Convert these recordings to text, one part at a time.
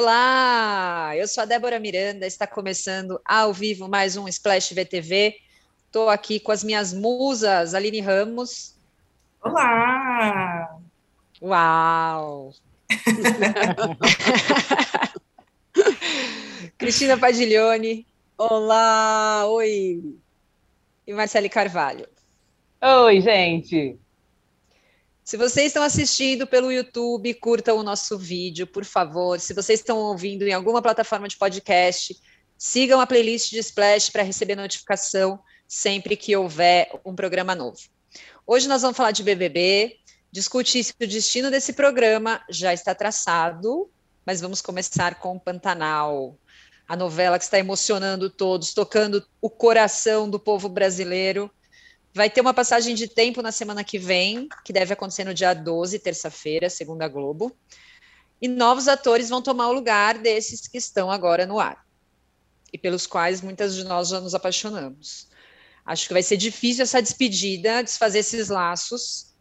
Olá, eu sou a Débora Miranda, está começando ao vivo mais um Splash VTV. Estou aqui com as minhas musas, Aline Ramos. Olá! Uau! Cristina Padiglione. Olá, oi! E Marcele Carvalho. Oi, gente! Se vocês estão assistindo pelo YouTube, curtam o nosso vídeo, por favor. Se vocês estão ouvindo em alguma plataforma de podcast, sigam a playlist de Splash para receber notificação sempre que houver um programa novo. Hoje nós vamos falar de BBB, discutir se o destino desse programa já está traçado, mas vamos começar com Pantanal, a novela que está emocionando todos, tocando o coração do povo brasileiro. Vai ter uma passagem de tempo na semana que vem, que deve acontecer no dia 12, terça-feira, segundo a Globo. E novos atores vão tomar o lugar desses que estão agora no ar. E pelos quais muitas de nós já nos apaixonamos. Acho que vai ser difícil essa despedida, desfazer esses laços.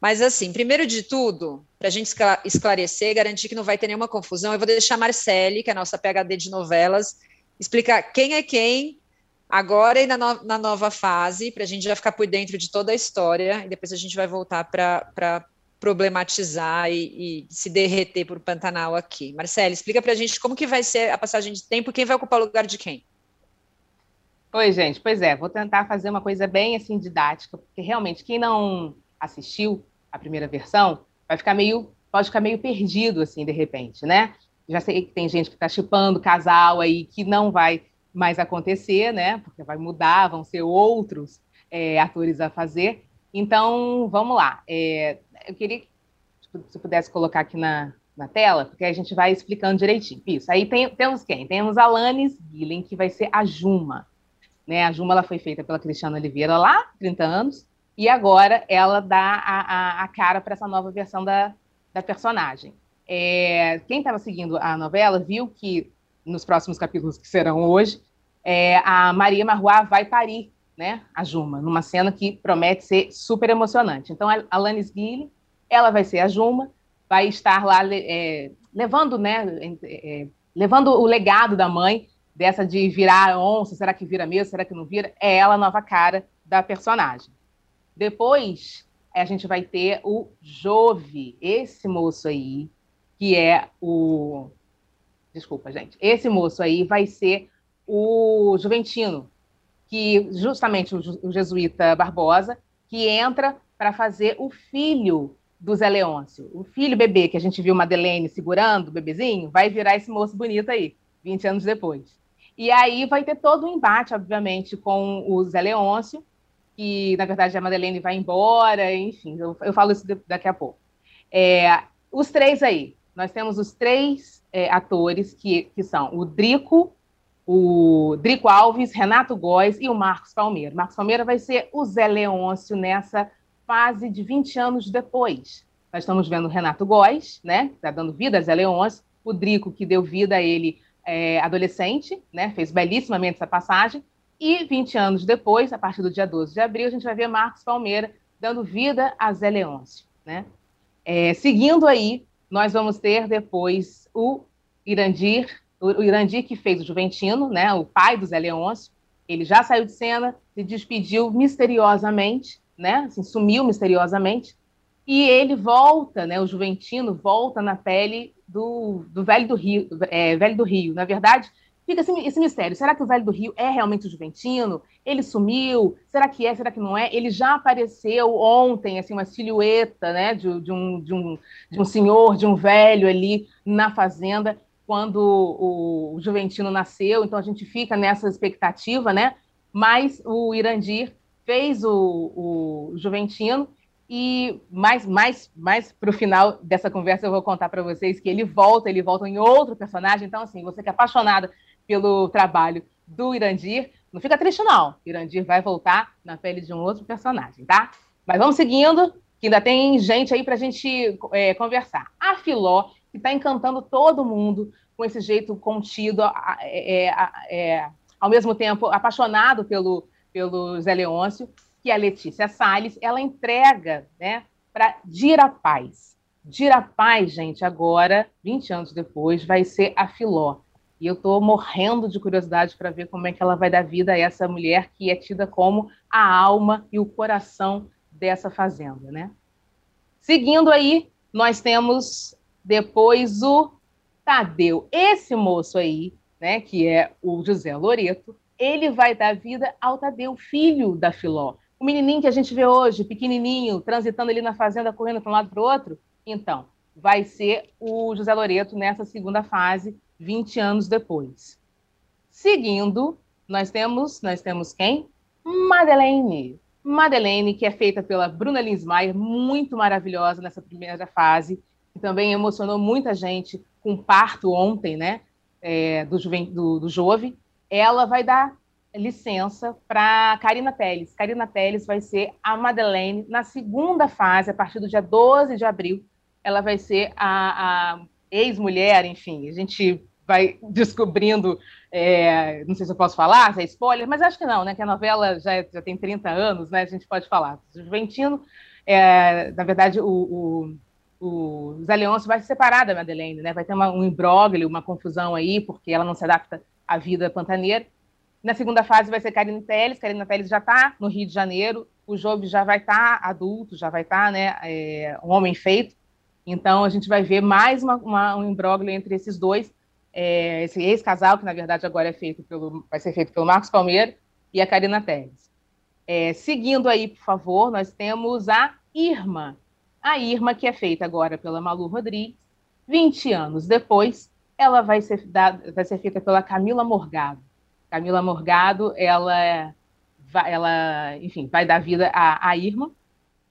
Mas, assim, primeiro de tudo, para a gente esclarecer, garantir que não vai ter nenhuma confusão, eu vou deixar a Marcele, que é a nossa PHD de novelas, explicar quem é quem agora e na, no, na nova fase, para a gente já ficar por dentro de toda a história, e depois a gente vai voltar para problematizar e, e, se derreter por Pantanal aqui. Marcelo, explica para a gente como que vai ser a passagem de tempo, quem vai ocupar o lugar de quem? Oi, gente, pois é, vou tentar fazer uma coisa bem assim didática, porque realmente quem não assistiu a primeira versão vai ficar meio, pode ficar meio perdido assim de repente, né? Já sei que tem gente que está chipando casal aí que não vai mais acontecer, né? Porque vai mudar, vão ser outros é, atores a fazer. Então, vamos lá. É, eu queria que se pudesse colocar aqui na, na tela, porque a gente vai explicando direitinho. Isso. Aí tem, temos quem? Temos a Alanis Gillen, que vai ser a Juma. Né? A Juma ela foi feita pela Cristiana Oliveira lá, 30 anos, e agora ela dá a, a, a cara para essa nova versão da, da personagem. É, quem estava seguindo a novela viu que nos próximos capítulos que serão hoje, é, a Maria Marroá vai parir né, a Juma, numa cena que promete ser super emocionante. Então, a Alanis Guille, ela vai ser a Juma, vai estar lá é, levando, né, é, levando o legado da mãe, dessa de virar onça, será que vira mesmo, será que não vira? É ela a nova cara da personagem. Depois, a gente vai ter o Jove, esse moço aí, que é o desculpa, gente. Esse moço aí vai ser o Juventino, que justamente o, jesuíta Barbosa, que entra para fazer o filho do Zé Leôncio. O filho bebê que a gente viu Madeleine segurando, o bebezinho, vai virar esse moço bonito aí, 20 anos depois. E aí vai ter todo um embate, obviamente, com o Zé Leôncio, que na verdade a Madeleine vai embora, enfim, eu, eu falo isso daqui a pouco. É, os três aí, nós temos os três é, atores que, que são o Drico, o Drico Alves, Renato Góes e o Marcos Palmeira. Marcos Palmeira vai ser o Zé Leôncio nessa fase de 20 anos depois. Nós estamos vendo o Renato Góes, né, que está dando vida a Zé Leôncio, o Drico, que deu vida a ele é, adolescente, né, fez belíssimamente essa passagem, e 20 anos depois, a partir do dia 12 de abril, a gente vai ver Marcos Palmeira dando vida a Zé Leôncio. Né? É, seguindo aí, nós vamos ter depois o Irandir, o Irandir que fez o Juventino, né, o pai do Zé Leôncio, ele já saiu de cena, se despediu misteriosamente, né, assim, sumiu misteriosamente, e ele volta, né, o Juventino volta na pele do, do Velho do Rio, é, Velho do Rio. Na verdade, fica esse, esse, mistério. Será que o Velho do Rio é realmente o Juventino? Ele sumiu? Será que é? Será que não é? Ele já apareceu ontem, assim, uma silhueta, né, de, de, um, de, um, de um senhor, de um velho ali na fazenda, quando o, Juventino nasceu. Então a gente fica nessa expectativa, né? Mas o Irandir fez o, o Juventino e mais, mais, mais para o final dessa conversa eu vou contar para vocês que ele volta, ele volta em outro personagem. Então, assim, você que é apaixonada pelo trabalho do Irandir, não fica triste, não. Irandir vai voltar na pele de um outro personagem, tá? Mas vamos seguindo, que ainda tem gente aí para a gente é, conversar. A Filó, que está encantando todo mundo com esse jeito contido, é, é, ao mesmo tempo apaixonado pelo, pelo Zé Leôncio, que é a Letícia Salles, ela entrega né, para Dira Paz. Dirapaz, gente, agora, 20 anos depois, vai ser a Filó. E eu estou morrendo de curiosidade para ver como é que ela vai dar vida a essa mulher que é tida como a alma e o coração dessa fazenda, né? Seguindo aí, nós temos depois o Tadeu. Esse moço aí, né, que é o José Loreto, ele vai dar vida ao Tadeu, filho da Filó. O menininho que a gente vê hoje, pequenininho, transitando ali na fazenda, correndo para um lado para o outro. Então, vai ser o José Loreto nessa segunda fase, 20 anos depois. Seguindo, nós temos, nós temos quem? Madeleine. Madeleine, que é feita pela Bruna Linsmaier, muito maravilhosa nessa primeira fase, que também emocionou muita gente com o parto ontem, né? É, do, do, do Jove. Ela vai dar licença para Karina Teles. Karina Teles vai ser a Madeleine na segunda fase, a partir do dia 12 de abril. Ela vai ser a, a ex-mulher, enfim, a gente vai descobrindo, é, não sei se eu posso falar, se é spoiler, mas acho que não, né? Que a novela já, é, já tem 30 anos, né? A gente pode falar. Juventino, é, na verdade, o, o, o Zé Leôncio vai se separar da Madeleine, né? Vai ter uma, um imbróglio, uma confusão aí, porque ela não se adapta à vida pantaneira. Na segunda fase vai ser Karina Teles. Karina Teles já está no Rio de Janeiro. O Job já vai estar tá adulto, já vai estar tá, né, é, um homem feito. Então a gente vai ver mais uma, uma, um imbróglio entre esses dois é, esse ex-casal, que na verdade agora é feito pelo, vai ser feito pelo Marcos Palmeira e a Karina Teles. É, seguindo aí, por favor, nós temos a Irma. A Irma, que é feita agora pela Malu Rodrigues, 20 anos depois, ela vai ser, vai ser feita pela Camila Morgado. Camila Morgado, ela, ela enfim, vai dar vida à, à Irma,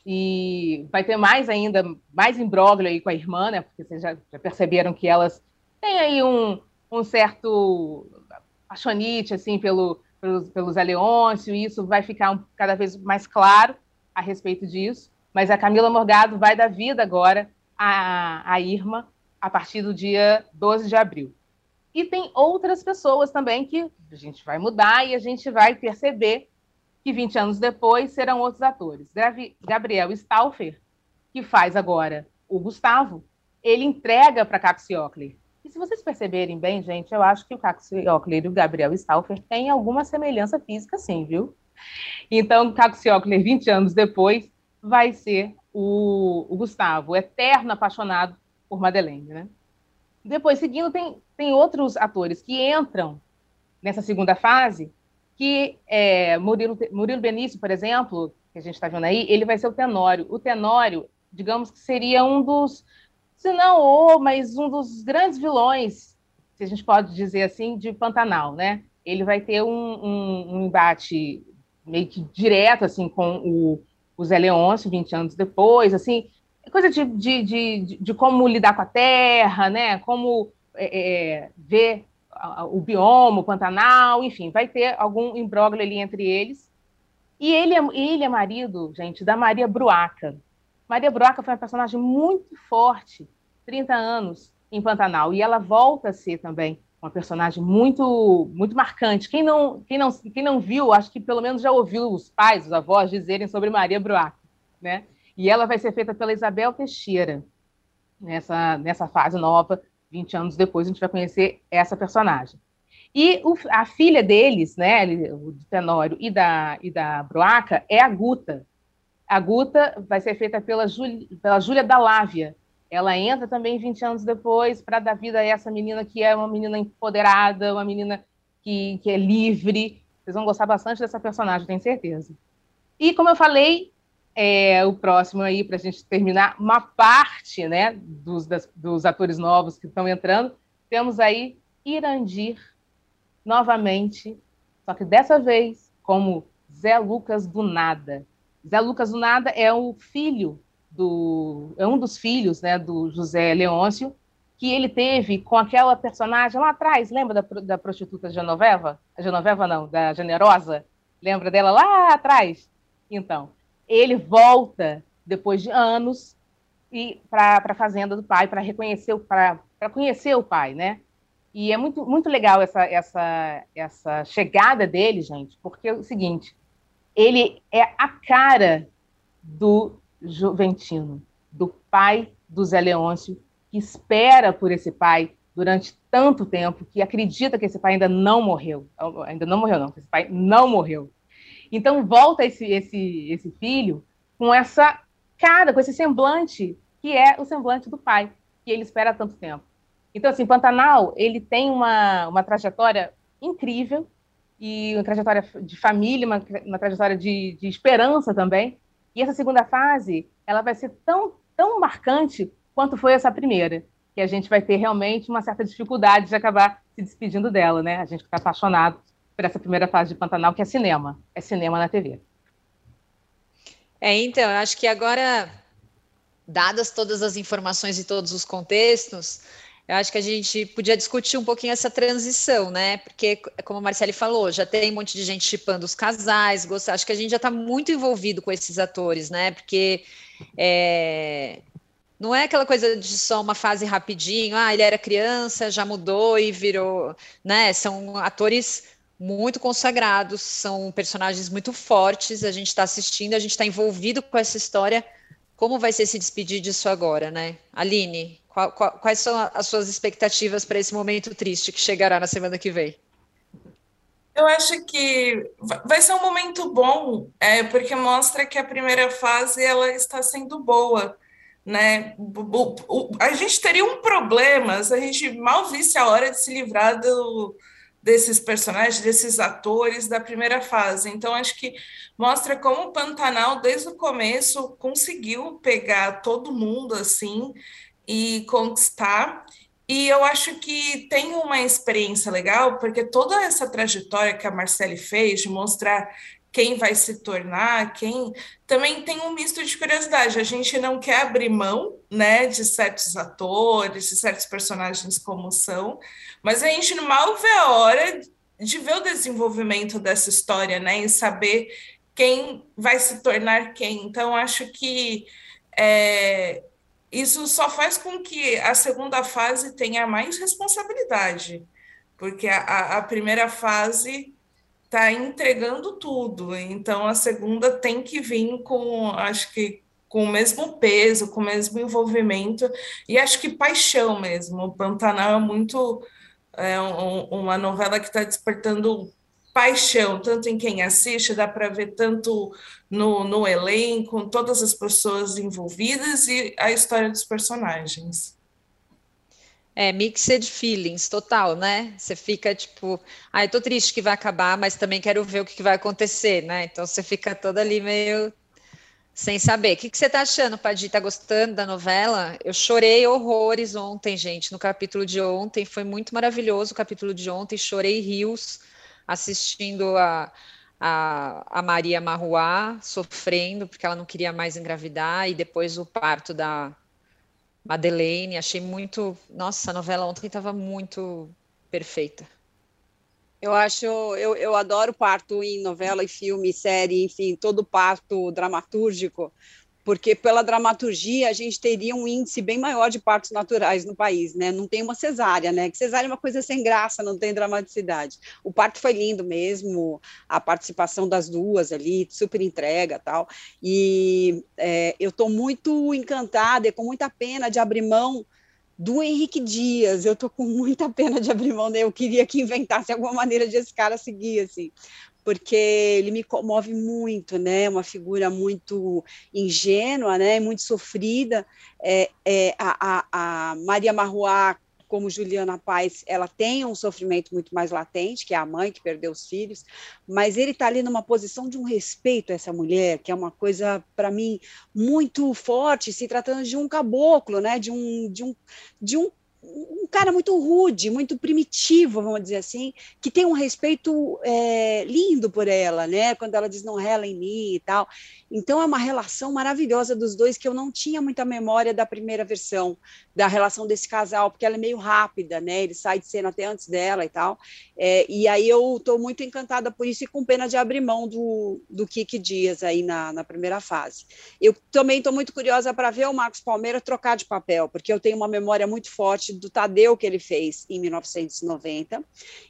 e vai ter mais ainda, mais imbróglio aí com a irmã, né? Porque vocês já, já perceberam que elas tem aí um, um certo apaixonite assim, pelo, pelos, pelos Zé Leôncio, e isso vai ficar um, cada vez mais claro a respeito disso. Mas a Camila Morgado vai dar vida agora à, à Irma a partir do dia 12 de abril. E tem outras pessoas também que a gente vai mudar e a gente vai perceber que 20 anos depois serão outros atores. Gabriel Stauffer, que faz agora o Gustavo, ele entrega para Capsi e se vocês perceberem bem, gente, eu acho que o Ockler e o Gabriel Stauffer têm alguma semelhança física, sim, viu? Então, Ockler, 20 anos depois, vai ser o, o, Gustavo, o eterno apaixonado por Madeleine, né? Depois, seguindo, tem, tem outros atores que entram nessa segunda fase, que é, Murilo, Murilo Benício, por exemplo, que a gente está vendo aí, ele vai ser o Tenório. O Tenório, digamos que seria um dos se não o, mas um dos grandes vilões, se a gente pode dizer assim, de Pantanal, né? Ele vai ter um, um, um embate meio que direto, assim, com o, o Zé Leôncio, 20 anos depois, assim, coisa de, de, de, de como lidar com a terra, né? Como é, é, ver o bioma, o Pantanal, enfim, vai ter algum imbróglio ali entre eles. E ele é, ele é marido, gente, da Maria Bruaca. Maria Broca foi uma personagem muito forte, 30 anos em Pantanal, e ela volta a ser também uma personagem muito muito marcante. Quem não, quem não, quem não viu, acho que pelo menos já ouviu os pais, os avós dizerem sobre Maria Broaca, né? E ela vai ser feita pela Isabel Teixeira nessa nessa fase nova, 20 anos depois a gente vai conhecer essa personagem. E o, a filha deles, né, o Tenório e da, e da Broaca, é a Guta, a Guta vai ser feita pela, Júlia, pela Júlia Dalávia. Ela entra também 20 anos depois para dar vida a essa menina que é uma menina empoderada, uma menina que, que é livre. Vocês vão gostar bastante dessa personagem, tenho certeza. E como eu falei, é, o próximo aí, para a gente terminar, uma parte né, dos, das, dos atores novos que estão entrando, temos aí Irandir, novamente, só que dessa vez como Zé Lucas do Nada. Zé Lucas do Nada é o filho do é um dos filhos, né, do José Leôncio, que ele teve com aquela personagem lá atrás, lembra da, da prostituta Genoveva? A Genoveva não, da Generosa? Lembra dela lá atrás? Então, ele volta depois de anos e para a fazenda do pai para reconhecer para conhecer o pai, né? E é muito, muito legal essa, essa, essa chegada dele, gente, porque é o seguinte: ele é a cara do Juventino. do pai do Zé Leôncio, que espera por esse pai durante tanto tempo, que acredita que esse pai ainda não morreu. Ainda não morreu, não, esse pai não morreu. Então volta esse, esse, esse filho com essa cara, com esse semblante, que é o semblante do pai, que ele espera há tanto tempo. Então, assim, Pantanal, ele tem uma, uma trajetória incrível, e uma trajetória de família, uma, uma trajetória de, de esperança também. E essa segunda fase, ela vai ser tão, tão marcante quanto foi essa primeira, que a gente vai ter realmente uma certa dificuldade de acabar se despedindo dela, né? A gente está apaixonado por essa primeira fase de Pantanal, que é cinema, é cinema na TV. É, então, eu acho que agora, dadas todas as informações e todos os contextos, eu acho que a gente podia discutir um pouquinho essa transição, né? Porque, como a Marcele falou, já tem um monte de gente chipando os casais, gosta, acho que a gente já está muito envolvido com esses atores, né? Porque é, não é aquela coisa de só uma fase rapidinho, ah, ele era criança, já mudou e virou, né? São atores muito consagrados, são personagens muito fortes, a gente está assistindo, a gente está envolvido com essa história. Como vai ser se despedir disso agora, né? Aline, qual, qual, quais são as suas expectativas para esse momento triste que chegará na semana que vem? Eu acho que vai ser um momento bom, é, porque mostra que a primeira fase ela está sendo boa, né? A gente teria um problema se a gente mal visse a hora de se livrar do, desses personagens, desses atores da primeira fase. Então, acho que mostra como o Pantanal, desde o começo, conseguiu pegar todo mundo assim e conquistar. E eu acho que tem uma experiência legal, porque toda essa trajetória que a Marcele fez de mostrar quem vai se tornar, quem também tem um misto de curiosidade. A gente não quer abrir mão, né, de certos atores, de certos personagens como são, mas a gente mal vê a hora de ver o desenvolvimento dessa história, né, e saber quem vai se tornar quem. Então acho que é, isso só faz com que a segunda fase tenha mais responsabilidade, porque a, a primeira fase está entregando tudo, então a segunda tem que vir com, acho que com o mesmo peso, com o mesmo envolvimento, e acho que paixão mesmo. O Pantanal é muito é um, uma novela que está despertando paixão, tanto em quem assiste, dá para ver tanto no, no elenco, todas as pessoas envolvidas e a história dos personagens. É, mixed feelings, total, né? Você fica tipo, ai, ah, tô triste que vai acabar, mas também quero ver o que, vai acontecer, né? Então você fica toda ali meio sem saber. O que, que você tá achando, Padi? Tá gostando da novela? Eu chorei horrores ontem, gente, no capítulo de ontem. Foi muito maravilhoso o capítulo de ontem, chorei rios assistindo a, a, a Maria Marruá sofrendo porque ela não queria mais engravidar e depois o parto da Madeleine. Achei muito. Nossa, a novela ontem estava muito perfeita. Eu acho, eu, eu adoro parto em novela e filme, série, enfim, todo parto dramatúrgico, porque pela dramaturgia a gente teria um índice bem maior de partos naturais no país, né? Não tem uma cesárea, né? Que cesárea é uma coisa sem graça, não tem dramaticidade. O parto foi lindo mesmo, a participação das duas ali, super entrega tal. E é, eu estou muito encantada e com muita pena de abrir mão do Henrique Dias. Eu estou com muita pena de abrir mão dele. Eu queria que inventasse alguma maneira de esse cara seguir, assim, porque ele me comove muito, né? Uma figura muito ingênua, né? Muito sofrida. É, é, a, a, a Maria Marruá, como Juliana Paz, ela tem um sofrimento muito mais latente, que é a mãe que perdeu os filhos, mas ele está ali numa posição de um respeito a essa mulher, que é uma coisa, para mim, muito forte, se tratando de um caboclo, né? De um, de um, de um um cara muito rude, muito primitivo, vamos dizer assim, que tem um respeito é, lindo por ela, né? Quando ela diz não rela em mim e tal. Então é uma relação maravilhosa dos dois que eu não tinha muita memória da primeira versão da relação desse casal, porque ela é meio rápida, né? Ele sai de cena até antes dela e tal. É, e aí eu estou muito encantada por isso e com pena de abrir mão do, do Kiki Dias aí na, na primeira fase. Eu também estou muito curiosa para ver o Marcos Palmeira trocar de papel, porque eu tenho uma memória muito forte do Tadeu que ele fez em 1990,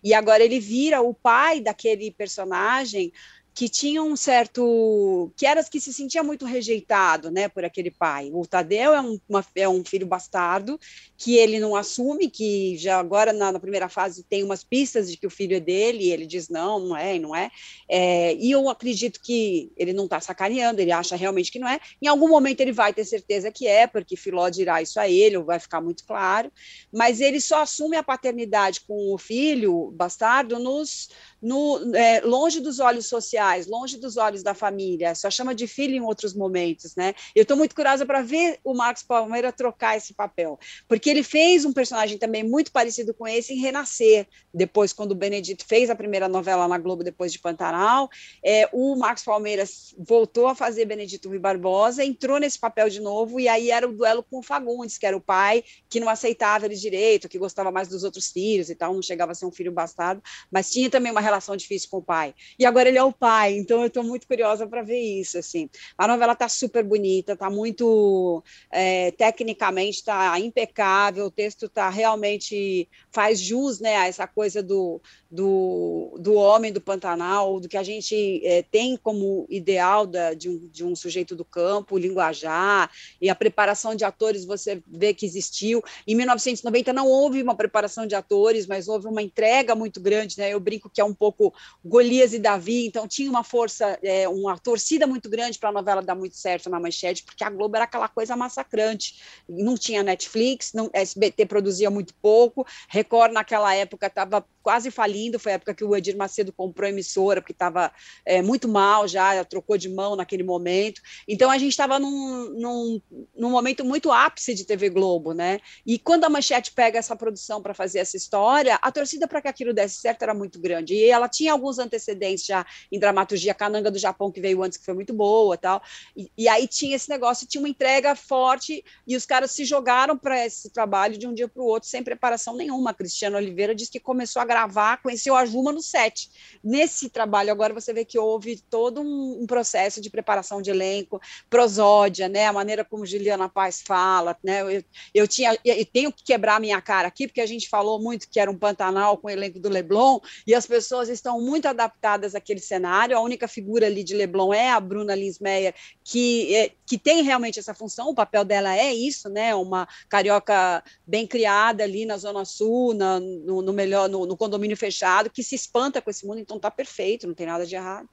e agora ele vira o pai daquele personagem que tinham um certo. que era que se sentia muito rejeitado né, por aquele pai. O Tadeu é um, uma, é um filho bastardo que ele não assume, que já agora na, na, primeira fase tem umas pistas de que o filho é dele, e ele diz não, não é, não é. é e eu acredito que ele não está sacaneando, ele acha realmente que não é. Em algum momento ele vai ter certeza que é, porque Filó dirá isso a ele, ou vai ficar muito claro, mas ele só assume a paternidade com o filho bastardo nos no, é, longe dos olhos sociais, longe dos olhos da família, só chama de filho em outros momentos, né? Eu estou muito curiosa para ver o Marcos Palmeira trocar esse papel, porque ele fez um personagem também muito parecido com esse em Renascer, depois quando o Benedito fez a primeira novela na Globo depois de Pantanal, é, o Marcos Palmeiras voltou a fazer Benedito Rui Barbosa, entrou nesse papel de novo e aí era o duelo com o Fagundes, que era o pai que não aceitava ele direito, que gostava mais dos outros filhos e tal, não chegava a ser um filho bastardo, mas tinha também uma relação difícil com o pai. E agora ele é o pai, então eu estou muito curiosa para ver isso. Assim, a novela está super bonita, está muito é, tecnicamente está impecável, o texto está realmente faz jus, né, a essa coisa do, do, do homem do Pantanal, do que a gente é, tem como ideal da, de, um, de um sujeito do campo, linguajar e a preparação de atores. Você vê que existiu. Em 1990 não houve uma preparação de atores, mas houve uma entrega muito grande, né? Eu brinco que é um pouco Golias e Davi, então tinha uma força, é, uma torcida muito grande para a novela dar muito certo na manchete, porque a Globo era aquela coisa massacrante. Não tinha Netflix, não, SBT produzia muito pouco, Record naquela época estava quase falindo, foi a época que o Edir Macedo comprou a emissora, porque estava é, muito mal já, trocou de mão naquele momento. Então a gente estava num, num, num, momento muito ápice de TV Globo, né? E quando a Manchete pega essa produção para fazer essa história, a torcida para que aquilo desse certo era muito grande. E ela tinha alguns antecedentes já em dramaturgia, Cananga do Japão, que veio antes, que foi muito boa tal. E, e aí tinha esse negócio, tinha uma entrega forte, e os caras se jogaram para esse trabalho de um dia para o outro, sem preparação nenhuma. A Cristiano Oliveira disse que começou a gravar, conheceu a Juma no set. Nesse trabalho, agora você vê que houve todo um, um processo de preparação de elenco, prosódia, né? A maneira como Juliana Paz fala, né? Eu, eu tinha, eu tenho que quebrar minha cara aqui, porque a gente falou muito que era um Pantanal com o elenco do Leblon, e as pessoas estão muito adaptadas àquele cenário. A única figura ali de Leblon é a Bruna Linsmeyer, que, é, que tem realmente essa função, o papel dela é isso, né? Uma carioca bem criada ali na Zona Sul, na, no, no melhor, no, no condomínio fechado, que se espanta com esse mundo, então tá perfeito, não tem nada de errado.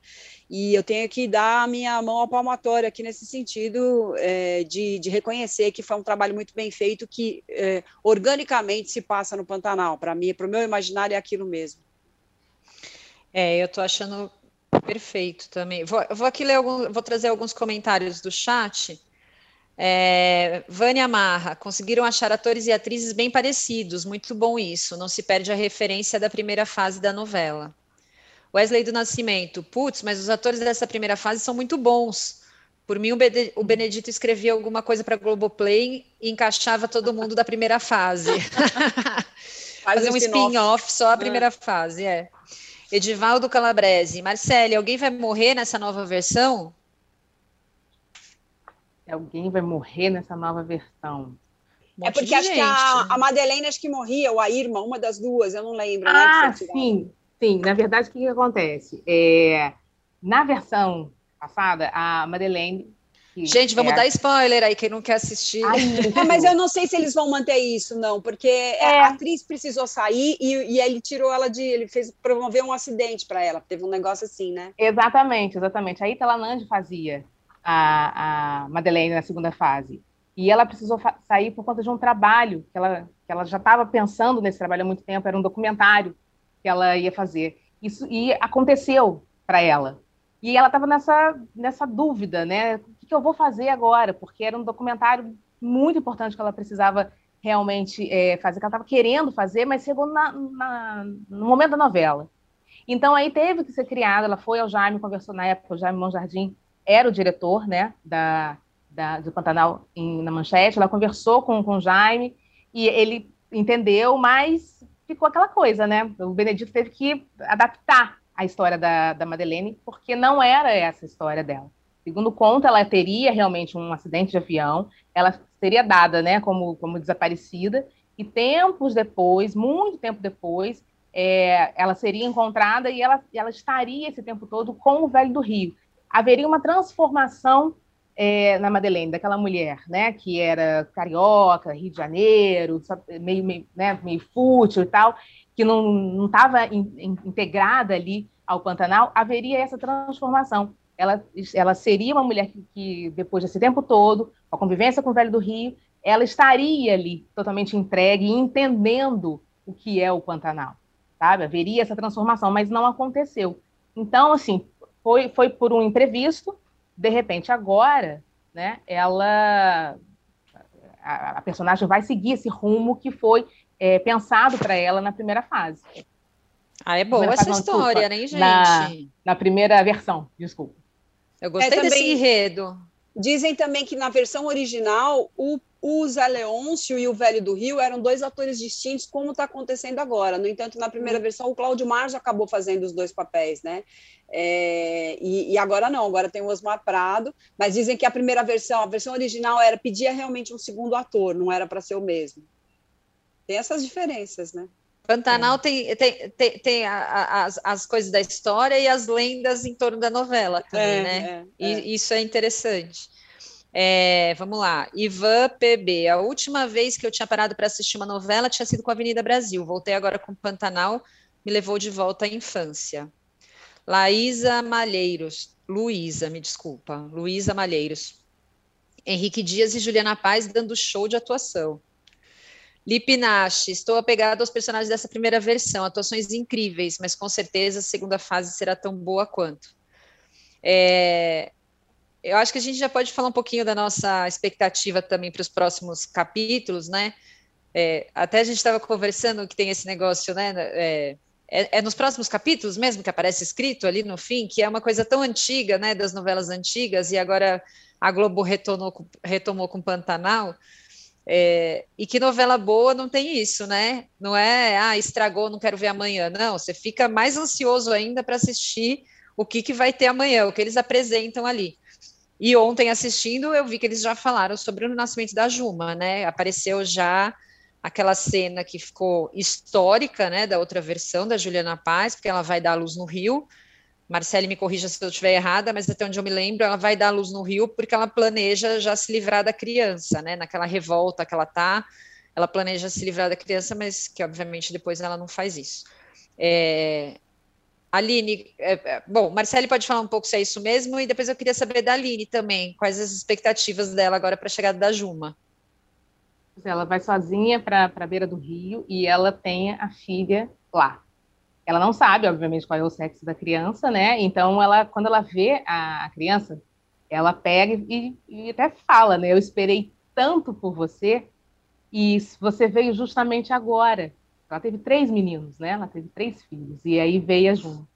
E eu tenho que dar a minha mão ao palmatório aqui nesse sentido é, de, de, reconhecer que foi um trabalho muito bem feito, que é, organicamente se passa no Pantanal. Para mim, para o meu imaginário, é aquilo mesmo. É, eu estou achando perfeito também. Vou, vou aqui ler vou trazer alguns comentários do chat. É, Vânia Marra, conseguiram achar atores e atrizes bem parecidos, muito bom isso, não se perde a referência da primeira fase da novela. Wesley do Nascimento, putz, mas os atores dessa primeira fase são muito bons. Por mim, o Benedito escrevia alguma coisa para Globoplay e encaixava todo mundo da primeira fase. Fazer um spin-off só a é. primeira é. fase, é. Edivaldo Calabrese, Marcele, alguém vai morrer nessa nova versão? Alguém vai morrer nessa nova versão. Um é porque acho gente. que a, a Madeleine acho que morria, ou a Irma, uma das duas, eu não lembro. Né, ah, né, sim, sim. Na verdade, o que, que acontece? É, na versão passada, a Madeleine Gente, vamos é dar spoiler aí, quem não quer assistir. Ai, é, mas eu não sei se eles vão manter isso, não, porque é. a atriz precisou sair e, e ele tirou ela de. Ele fez promover um acidente para ela. Teve um negócio assim, né? Exatamente, exatamente. A Itala Nandi fazia a, a Madeleine na segunda fase. E ela precisou sair por conta de um trabalho que ela, que ela já estava pensando nesse trabalho há muito tempo, era um documentário que ela ia fazer. Isso e aconteceu para ela. E ela estava nessa, nessa dúvida, né? O que, que, eu vou fazer agora? Porque era um documentário muito importante que ela precisava realmente é, fazer, que ela estava querendo fazer, mas chegou na, na, no momento da novela. Então aí teve que ser criada, ela foi ao Jaime, conversou na época, o Jaime Monjardim era o diretor né, da, da, do Pantanal em, na Manchete, ela conversou com, com o Jaime e ele entendeu, mas ficou aquela coisa, né? O Benedito teve que adaptar a história da, da Madeleine, porque não era essa a história dela. Segundo conta, ela teria realmente um acidente de avião, ela seria dada né, como, como desaparecida, e tempos depois, muito tempo depois, é, ela seria encontrada e ela, ela estaria esse tempo todo com o velho do Rio. Haveria uma transformação é, na Madeleine, daquela mulher, né, que era carioca, Rio de Janeiro, meio, meio, né, meio fútil e tal, que não estava in, in, integrada ali ao Pantanal, haveria essa transformação. Ela, ela seria uma mulher que, que, depois desse tempo todo, a convivência com o Velho do Rio, ela estaria ali totalmente entregue e entendendo o que é o Pantanal, sabe? Haveria essa transformação, mas não aconteceu. Então, assim, foi, foi por um imprevisto, de repente, agora, né, ela, a, a personagem vai seguir esse rumo que foi é, pensado para ela na primeira fase. Ah, é boa essa história, né, gente? Na, na, primeira versão, desculpa. Eu gostei é, também, desse enredo. Dizem também que na versão original, o o Zé Leôncio e o Velho do Rio eram dois atores distintos, como está acontecendo agora. No entanto, na primeira versão, o Cláudio Marjo acabou fazendo os dois papéis, né? É, e, e, agora não, agora tem o Osmar Prado, mas dizem que a primeira versão, a versão original era pedia realmente um segundo ator, não era para ser o mesmo. Tem essas diferenças, né? Pantanal é. tem, tem, tem, tem a, a, as, as coisas da história e as lendas em torno da novela também, é, né? É, e é. isso é interessante. É, vamos lá, Ivan PB. A última vez que eu tinha parado para assistir uma novela tinha sido com a Avenida Brasil. Voltei agora com Pantanal, me levou de volta à infância. Laísa Malheiros, Luísa, me desculpa, Luísa Malheiros. Henrique Dias e Juliana Paz dando show de atuação. Lipinache, estou apegado aos personagens dessa primeira versão, atuações incríveis, mas com certeza a segunda fase será tão boa quanto. É, eu acho que a gente já pode falar um pouquinho da nossa expectativa também para os próximos capítulos, né? É, até a gente estava conversando que tem esse negócio, né? É, é, é, nos próximos capítulos mesmo que aparece escrito ali no fim, que é uma coisa tão antiga, né? Das novelas antigas, e agora a Globo retornou, retomou com Pantanal. É, e que novela boa não tem isso, né? Não é, ah, estragou, não quero ver amanhã. Não, você fica mais ansioso ainda para assistir o que, que vai ter amanhã, o que eles apresentam ali. E ontem, assistindo, eu vi que eles já falaram sobre o nascimento da Juma, né? Apareceu já aquela cena que ficou histórica, né, da outra versão da Juliana Paz, porque ela vai dar luz no Rio. Marcele me corrija se eu estiver errada, mas até onde eu me lembro, ela vai dar luz no Rio porque ela planeja já se livrar da criança, né? Naquela revolta que ela tá, ela planeja se livrar da criança, mas que obviamente depois ela não faz isso. É, Aline, é, é, bom, Marcele pode falar um pouco se é isso mesmo, e depois eu queria saber da Aline também, quais as expectativas dela agora para a chegada da Juma. Ela vai sozinha para a beira do rio e ela tem a filha lá. Ela não sabe, obviamente, qual é o sexo da criança, né? Então, ela, quando ela vê a, criança, ela pega e, e até fala, né? Eu esperei tanto por você e você veio justamente agora. Ela teve três meninos, né? Ela teve três filhos, e aí veio a Juma.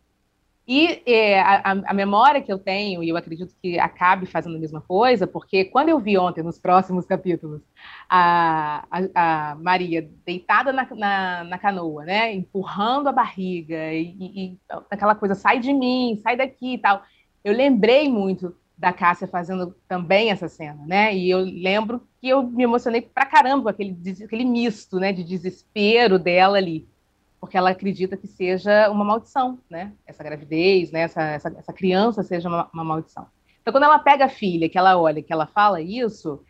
E é, a, a, memória que eu tenho, e eu acredito que acabe fazendo a mesma coisa, porque quando eu vi ontem, nos próximos capítulos, a, a, a Maria deitada na, na, na, canoa, né? Empurrando a barriga, e, e, aquela coisa, sai de mim, sai daqui e tal. Eu lembrei muito da Cássia fazendo também essa cena, né? E eu lembro que eu me emocionei pra caramba com aquele, aquele misto, né, de desespero dela ali, porque ela acredita que seja uma maldição, né? Essa gravidez, né? Essa, essa, essa criança seja uma, uma, maldição. Então, quando ela pega a filha, que ela olha, que ela fala isso,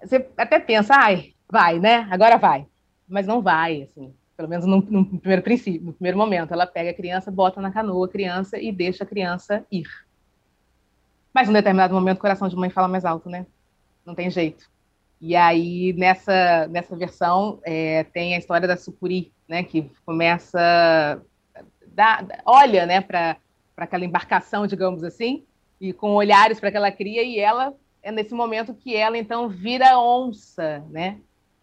você até pensa, ai, vai, né? Agora vai. Mas não vai, assim. Pelo menos no, no primeiro princípio, no primeiro momento, ela pega a criança, bota na canoa a criança e deixa a criança ir. Mas em um determinado momento o coração de mãe fala mais alto, né? Não tem jeito. E aí, nessa, nessa versão, é, tem a história da Sucuri, né? Que começa... Dá, olha, né, para aquela embarcação, digamos assim, e com olhares para aquela cria, e ela é nesse momento que ela, então, vira onça, né?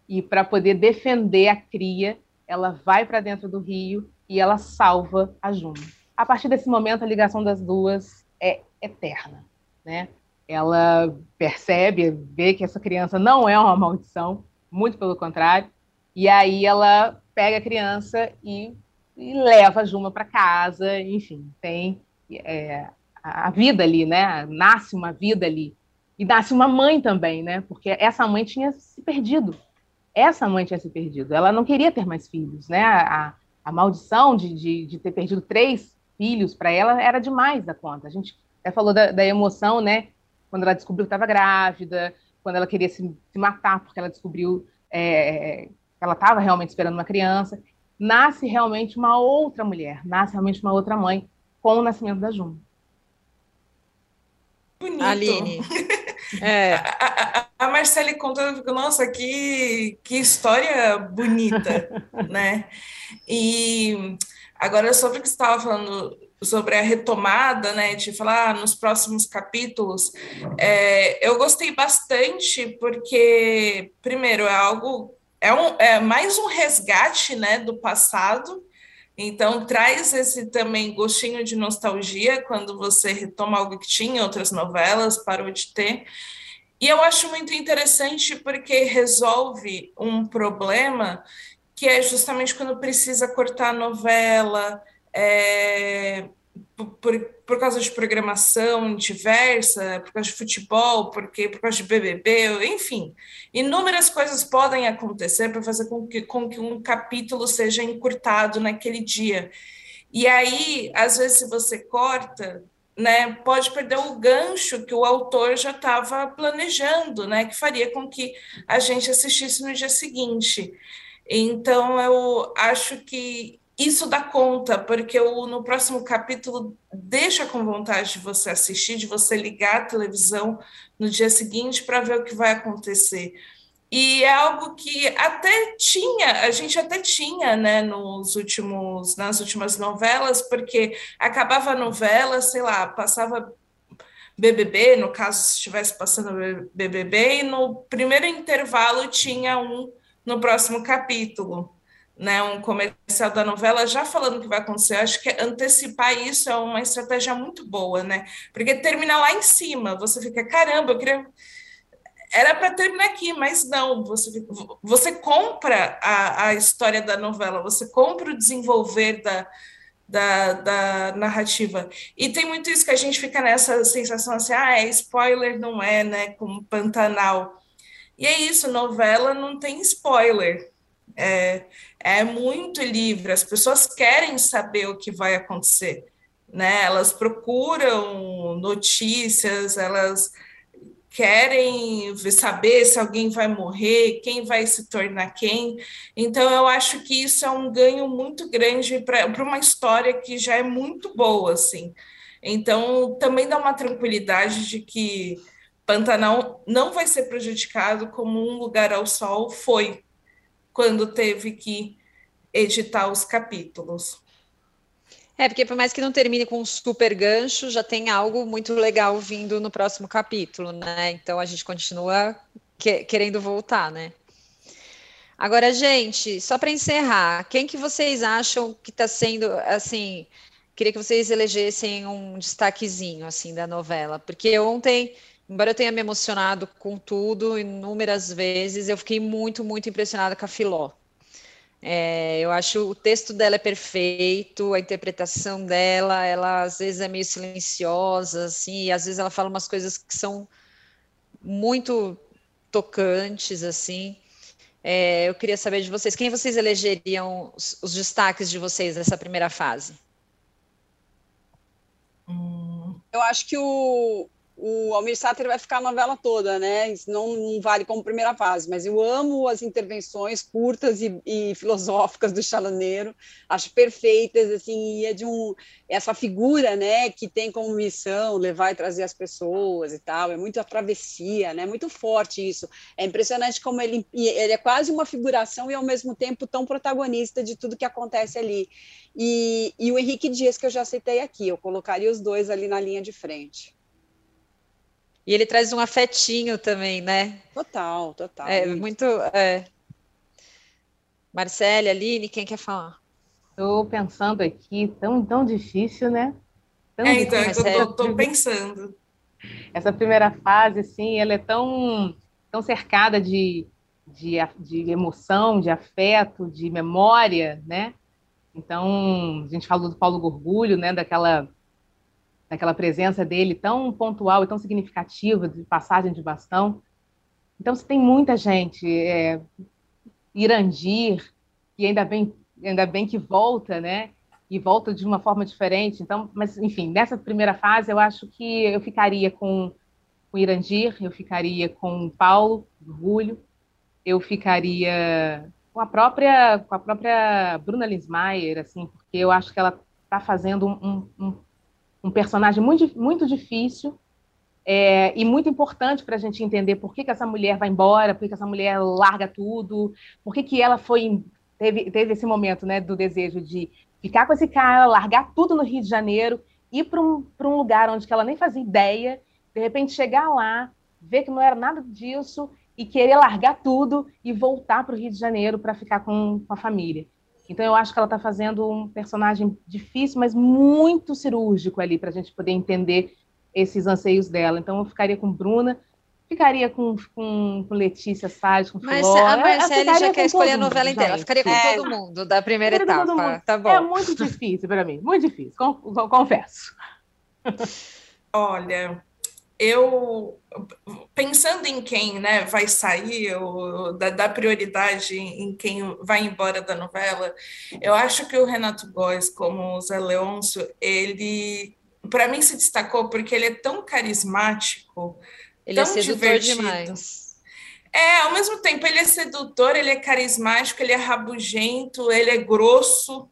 E para poder defender a cria, ela vai para dentro do rio e ela salva a Juma. A partir desse momento, a ligação das duas é eterna né? Ela percebe, vê que essa criança não é uma maldição, muito pelo contrário, e aí ela pega a criança e, e leva a Juma para casa, enfim, tem é, a vida ali, né? Nasce uma vida ali. E nasce uma mãe também, né? Porque essa mãe tinha se perdido. Essa mãe tinha se perdido. Ela não queria ter mais filhos, né? A, a maldição de, de, de ter perdido três filhos para ela era demais da conta. A gente até falou da, da emoção, né? Quando ela descobriu que estava grávida, quando ela queria se, se, matar porque ela descobriu é, que ela estava realmente esperando uma criança. Nasce realmente uma outra mulher, nasce realmente uma outra mãe com o nascimento da Juma. Bonito. Aline. É. A, a, a Marcele conta, nossa, que, que história bonita, né? E agora, sobre o que você estava falando sobre a retomada, né, de falar nos próximos capítulos, é, eu gostei bastante porque, primeiro, é algo, é, um, é mais um resgate, né, do passado, então, traz esse também gostinho de nostalgia quando você retoma algo que tinha outras novelas, parou de ter. E eu acho muito interessante porque resolve um problema que é justamente quando precisa cortar a novela, é, por, por causa de programação diversa, por causa de futebol, porque, por causa de BBB, enfim, inúmeras coisas podem acontecer para fazer com que, com que um capítulo seja encurtado naquele dia. E aí, às vezes, se você corta, né, pode perder o gancho que o autor já estava planejando, né, que faria com que a gente assistisse no dia seguinte. Então, eu acho que isso dá conta, porque o, no próximo capítulo deixa com vontade de você assistir, de você ligar a televisão no dia seguinte para ver o que vai acontecer. E é algo que até tinha, a gente até tinha, né, nos últimos, nas últimas novelas, porque acabava a novela, sei lá, passava BBB, no caso, se estivesse passando BBB, e no primeiro intervalo tinha um no próximo capítulo né, um comercial da novela já falando o que vai acontecer. Eu acho que antecipar isso é uma estratégia muito boa, né? Porque termina lá em cima, você fica, caramba, eu queria. Era para terminar aqui, mas não, você, você compra a, a história da novela, você compra o desenvolver da, da, da, narrativa. E tem muito isso que a gente fica nessa sensação assim, ah, é spoiler, não é, né? Como Pantanal. E é isso, novela não tem spoiler. É, é muito livre, as pessoas querem saber o que vai acontecer, né? Elas procuram notícias, elas querem saber se alguém vai morrer, quem vai se tornar quem. Então, eu acho que isso é um ganho muito grande para uma história que já é muito boa, assim. Então, também dá uma tranquilidade de que Pantanal não vai ser prejudicado como um lugar ao sol foi quando teve que editar os capítulos. É, porque por mais que não termine com um super gancho, já tem algo muito legal vindo no próximo capítulo, né? Então a gente continua que, querendo voltar, né? Agora, gente, só para encerrar, quem que vocês acham que está sendo, assim, queria que vocês elegessem um destaquezinho, assim, da novela, porque ontem embora eu tenha me emocionado com tudo inúmeras vezes, eu fiquei muito, muito impressionada com a Filó. É, eu acho o texto dela é perfeito, a interpretação dela, ela às vezes é meio silenciosa, assim, e às vezes ela fala umas coisas que são muito tocantes, assim. É, eu queria saber de vocês, quem vocês elegeriam os, os destaques de vocês nessa primeira fase? Eu acho que o, o Almir Sater vai ficar a novela toda, né? Isso não, não, vale como primeira fase, mas eu amo as intervenções curtas e, e, filosóficas do Chalaneiro, acho perfeitas, assim, e é de um essa figura, né, que tem como missão levar e trazer as pessoas e tal, é muito a travessia, né? Muito forte isso. É impressionante como ele ele é quase uma figuração e ao mesmo tempo tão protagonista de tudo que acontece ali. E, e o Henrique Dias que eu já citei aqui, eu colocaria os dois ali na linha de frente. E ele traz um afetinho também, né? Total, total. É muito. É... Marcele, Aline, quem quer falar? Estou pensando aqui, tão, tão difícil, né? Tão é, então, difícil. Eu estou pensando. Essa primeira fase, assim, ela é tão, tão cercada de, de, de emoção, de afeto, de memória, né? Então, a gente falou do Paulo Gorgulho, né? Daquela naquela presença dele tão pontual e tão significativa de passagem de bastão. Então, se tem muita gente, é, Irandir, que ainda vem ainda bem que volta, né? E volta de uma forma diferente. Então, mas enfim, nessa primeira fase eu acho que eu ficaria com o Irandir, eu ficaria com o Paulo, Julio, eu ficaria com a própria com a própria Bruna Linsmeyer, assim, porque eu acho que ela está fazendo um, um, um, personagem muito, muito difícil é, e muito importante para a gente entender por que, que essa mulher vai embora, por que, que essa mulher larga tudo, por que, que ela foi teve, teve esse momento né, do desejo de ficar com esse cara, largar tudo no Rio de Janeiro, ir para um, um lugar onde ela nem fazia ideia, de repente chegar lá, ver que não era nada disso e querer largar tudo e voltar para o Rio de Janeiro para ficar com, com a família. Então, eu acho que ela está fazendo um personagem difícil, mas muito cirúrgico ali, para a gente poder entender esses anseios dela. Então, eu ficaria com Bruna, ficaria com, com, com Letícia Salles, com Mas a Marcela já quer escolher a novela inteira. Ela ficaria com é. todo mundo da primeira etapa. Tá bom. É muito difícil para mim, muito difícil, confesso. Olha, eu pensando em quem né, vai sair, ou, da, da, prioridade em quem vai embora da novela, eu acho que o Renato Góes, como o Zé Leôncio, ele para mim se destacou porque ele é tão carismático, ele é tão é sedutor divertido. demais. É, ao mesmo tempo ele é sedutor, ele é carismático, ele é rabugento, ele é grosso,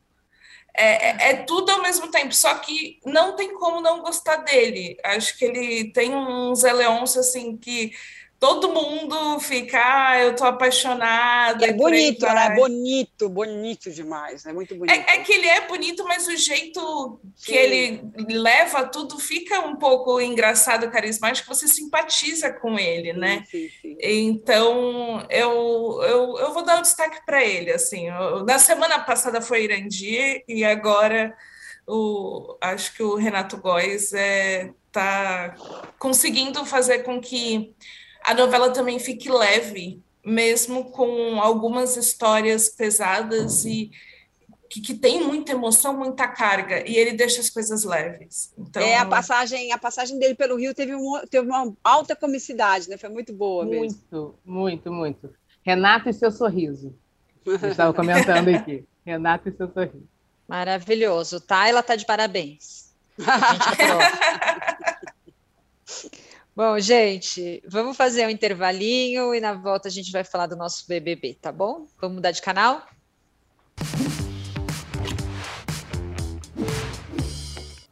é, é, é, tudo ao mesmo tempo, só que não tem como não gostar dele. Acho que ele tem uns eleões assim que todo mundo fica, ah, eu tô apaixonada. É bonito, né? Bonito, bonito demais, é muito bonito. É, é, que ele é bonito, mas o jeito Sim. que ele leva tudo fica um pouco engraçado, carismático, você simpatiza com ele, né? Sim, sim, então, eu, eu, eu vou dar o um destaque para ele, assim. Eu, na semana passada foi Irandi e agora o, acho que o Renato Góes é, tá conseguindo fazer com que a novela também fique leve, mesmo com algumas histórias pesadas e que, que, tem muita emoção, muita carga, e ele deixa as coisas leves. Então, é, a passagem, a passagem dele pelo Rio teve, um, teve uma alta comicidade, né? Foi muito boa muito, mesmo. Muito, muito, muito. Renato e seu sorriso. Eu estava comentando aqui. Renato e seu sorriso. Maravilhoso, tá? Ela tá de parabéns. Bom, gente, vamos fazer um intervalinho e na volta a gente vai falar do nosso BBB, tá bom? Vamos mudar de canal?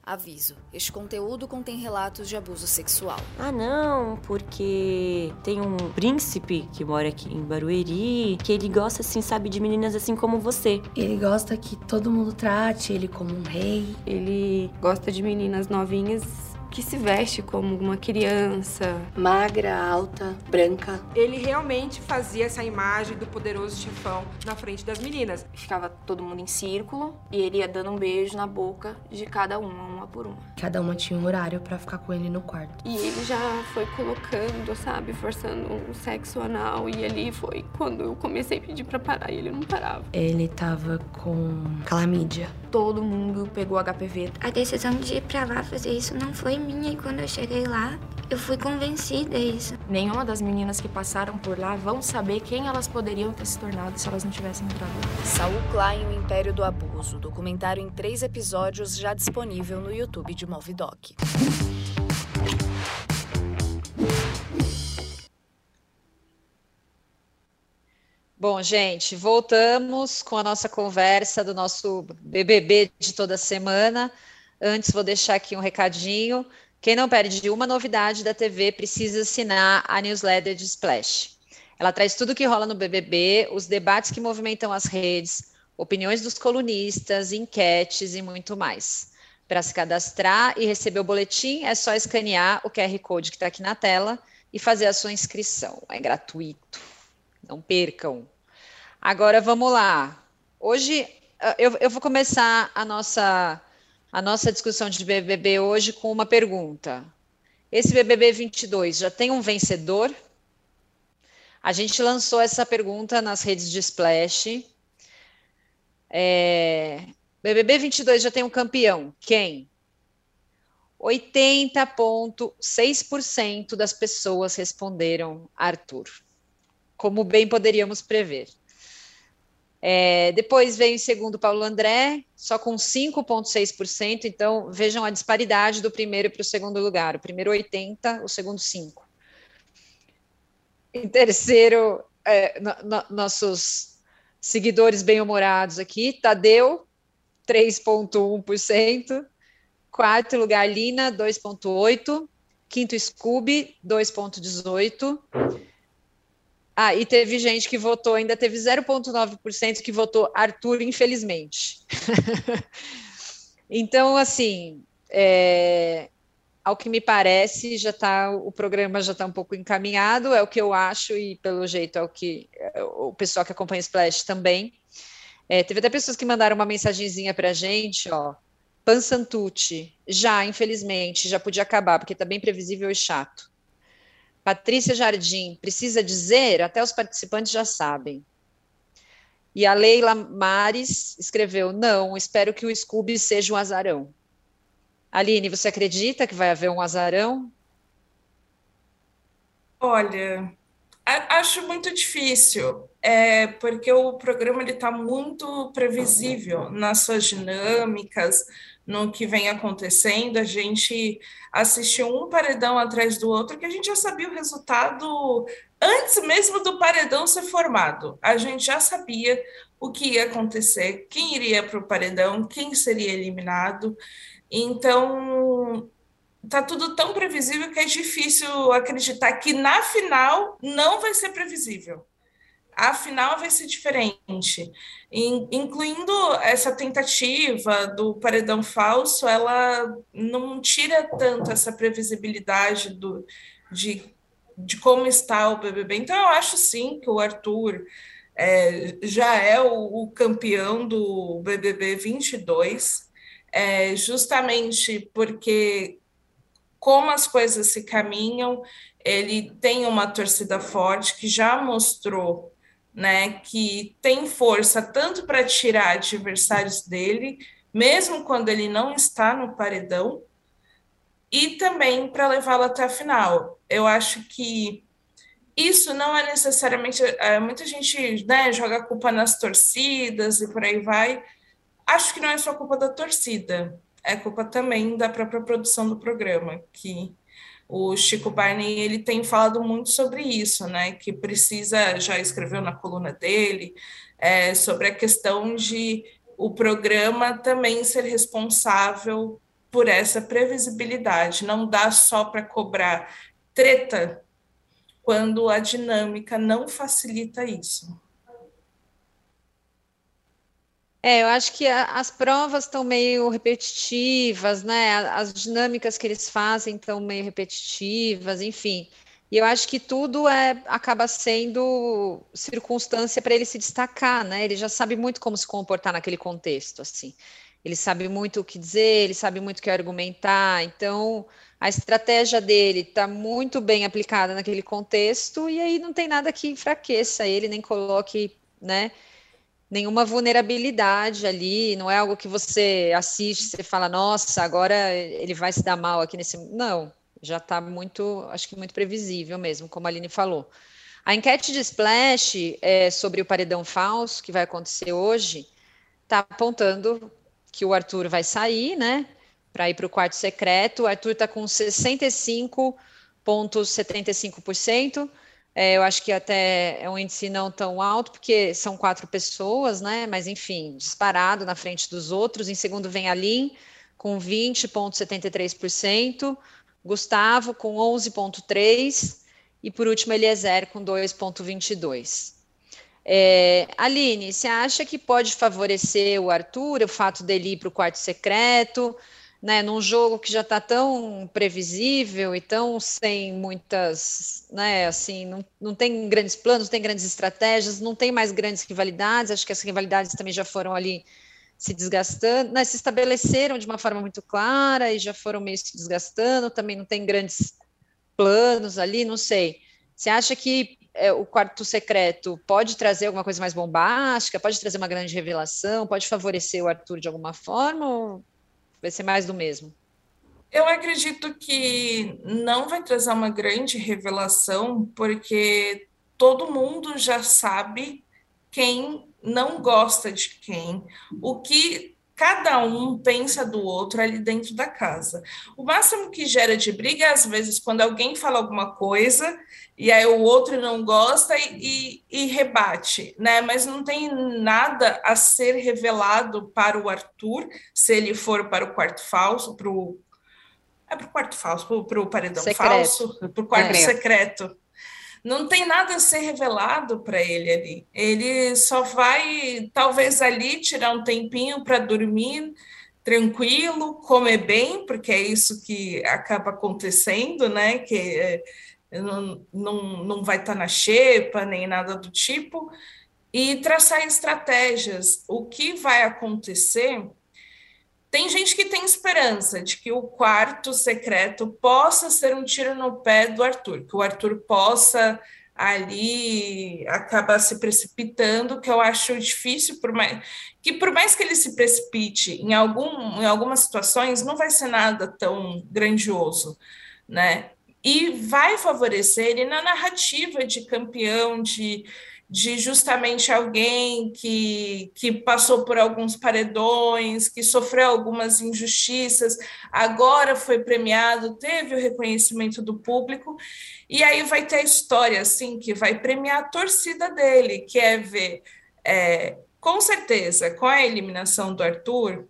Aviso: este conteúdo contém relatos de abuso sexual. Ah, não, porque tem um príncipe que mora aqui em Barueri, que ele gosta, assim, sabe, de meninas assim como você. Ele gosta que todo mundo trate ele como um rei. Ele gosta de meninas novinhas que se veste como uma criança. Magra, alta, branca. Ele realmente fazia essa imagem do poderoso chefão na frente das meninas. Ficava todo mundo em círculo e ele ia dando um beijo na boca de cada uma, uma por uma. Cada uma tinha um horário para ficar com ele no quarto. E ele já foi colocando, sabe, forçando um sexo anal. E ali foi quando eu comecei a pedir para parar e ele não parava. Ele tava com calamídia. Todo mundo pegou HPV. A decisão de ir pra lá fazer isso não foi minha e quando eu cheguei lá, eu fui convencida isso. Nenhuma das meninas que passaram por lá vão saber quem elas poderiam ter se tornado se elas não tivessem entrado lá. Saul Klein, o Império do Abuso, documentário em três episódios já disponível no YouTube de Movidoc. Bom, gente, voltamos com a nossa conversa do nosso BBB de toda semana. Antes, vou deixar aqui um recadinho. Quem não perde uma novidade da TV precisa assinar a newsletter de Splash. Ela traz tudo o que rola no BBB, os debates que movimentam as redes, opiniões dos colunistas, enquetes e muito mais. Para se cadastrar e receber o boletim, é só escanear o QR Code que está aqui na tela e fazer a sua inscrição. É gratuito. Não percam. Agora vamos lá. Hoje eu, eu vou começar a nossa a nossa discussão de BBB hoje com uma pergunta. Esse BBB 22 já tem um vencedor? A gente lançou essa pergunta nas redes de Splash. É, BBB 22 já tem um campeão. Quem? 80,6% das pessoas responderam Arthur, como bem poderíamos prever. É, depois vem em segundo Paulo André, só com 5,6%. Então, vejam a disparidade do primeiro para o segundo lugar. O primeiro 80, o segundo 5. Em terceiro, é, no, no, nossos seguidores bem-humorados aqui, Tadeu, 3,1%. Quarto lugar, Lina, 2,8%. Quinto, Scooby, 2,18%. Ah, e teve gente que votou, ainda teve 0,9% que votou Arthur, infelizmente. então, assim, é, ao que me parece, já tá, o programa já está um pouco encaminhado, é o que eu acho, e pelo jeito é o que é, o pessoal que acompanha o Splash também. É, teve até pessoas que mandaram uma mensagenzinha para a gente, ó. Pansantucci, já, infelizmente, já podia acabar, porque está bem previsível e chato. Patrícia Jardim, precisa dizer? Até os participantes já sabem. E a Leila Mares escreveu: Não, espero que o Scooby seja um azarão. Aline, você acredita que vai haver um azarão? Olha, acho muito difícil, é, porque o programa está muito previsível nas suas dinâmicas, no que vem acontecendo. A gente assistiu um paredão atrás do outro que a gente já sabia o resultado antes mesmo do paredão ser formado. A gente já sabia o que ia acontecer, quem iria para o paredão, quem seria eliminado. Então, tá tudo tão previsível que é difícil acreditar que na final não vai ser previsível a final vai ser diferente, incluindo essa tentativa do paredão falso, ela não tira tanto essa previsibilidade do, de, de como está o BBB. Então, eu acho sim que o Arthur é, já é o, o, campeão do BBB 22, é, justamente porque, como as coisas se caminham, ele tem uma torcida forte que já mostrou né, que tem força tanto para tirar adversários dele, mesmo quando ele não está no paredão, e também para levá-lo até a final. Eu acho que isso não é necessariamente. É, muita gente né, joga a culpa nas torcidas e por aí vai. Acho que não é só culpa da torcida, é culpa também da própria produção do programa, que o Chico Barney ele tem falado muito sobre isso, né? Que precisa, já escreveu na coluna dele, é, sobre a questão de o programa também ser responsável por essa previsibilidade. Não dá só para cobrar treta quando a dinâmica não facilita isso. É, eu acho que a, as provas estão meio repetitivas, né? As dinâmicas que eles fazem estão meio repetitivas, enfim. E eu acho que tudo é acaba sendo circunstância para ele se destacar, né? Ele já sabe muito como se comportar naquele contexto, assim. Ele sabe muito o que dizer, ele sabe muito o que argumentar. Então, a estratégia dele está muito bem aplicada naquele contexto e aí não tem nada que enfraqueça ele, nem coloque, né? Nenhuma vulnerabilidade ali, não é algo que você assiste, você fala, nossa, agora ele vai se dar mal aqui nesse. Não, já está muito, acho que muito previsível mesmo, como a Aline falou. A enquete de Splash é, sobre o paredão falso, que vai acontecer hoje, está apontando que o Arthur vai sair, né? Para ir para o quarto secreto. O Arthur está com 65,75%. É, eu acho que até é um índice não tão alto, porque são quatro pessoas, né? Mas, enfim, disparado na frente dos outros. Em segundo vem a Lin, com 20,73%, Gustavo, com 11,3%, e por último, Eliezer, com 2,22%. É, Aline, você acha que pode favorecer o Arthur, o fato dele ir para o quarto secreto? Né, num jogo que já está tão previsível e tão sem muitas, né, assim, não, não tem grandes planos, não tem grandes estratégias, não tem mais grandes rivalidades, acho que as rivalidades também já foram ali se desgastando, né, se estabeleceram de uma forma muito clara e já foram meio se desgastando, também não tem grandes planos ali, não sei. Você acha que é, o quarto secreto pode trazer alguma coisa mais bombástica, pode trazer uma grande revelação, pode favorecer o Arthur de alguma forma, ou Vai ser mais do mesmo? Eu acredito que não vai trazer uma grande revelação, porque todo mundo já sabe quem não gosta de quem, o que cada um pensa do outro ali dentro da casa. O máximo que gera de briga é, às vezes, quando alguém fala alguma coisa e aí o outro não gosta e, e, e rebate, né? Mas não tem nada a ser revelado para o Arthur, se ele for para o quarto falso, para o. É para o quarto falso, para o paredão secreto. falso, para o quarto é. secreto não tem nada a ser revelado para ele ali. Ele só vai, talvez ali, tirar um tempinho para dormir tranquilo, comer bem, porque é isso que acaba acontecendo, né? Que é, não, não, não vai estar tá na xepa, nem nada do tipo, e traçar estratégias. O que vai acontecer tem gente que tem esperança de que o quarto secreto possa ser um tiro no pé do Arthur, que o Arthur possa ali acabar se precipitando, que eu acho difícil, por mais, que por mais que ele se precipite em, algum, em algumas situações, não vai ser nada tão grandioso, né? E vai favorecer ele na narrativa de campeão, de de justamente alguém que, que passou por alguns paredões, que sofreu algumas injustiças, agora foi premiado, teve o reconhecimento do público, e aí vai ter a história assim que vai premiar a torcida dele, que é ver, é, com certeza, com a eliminação do Arthur,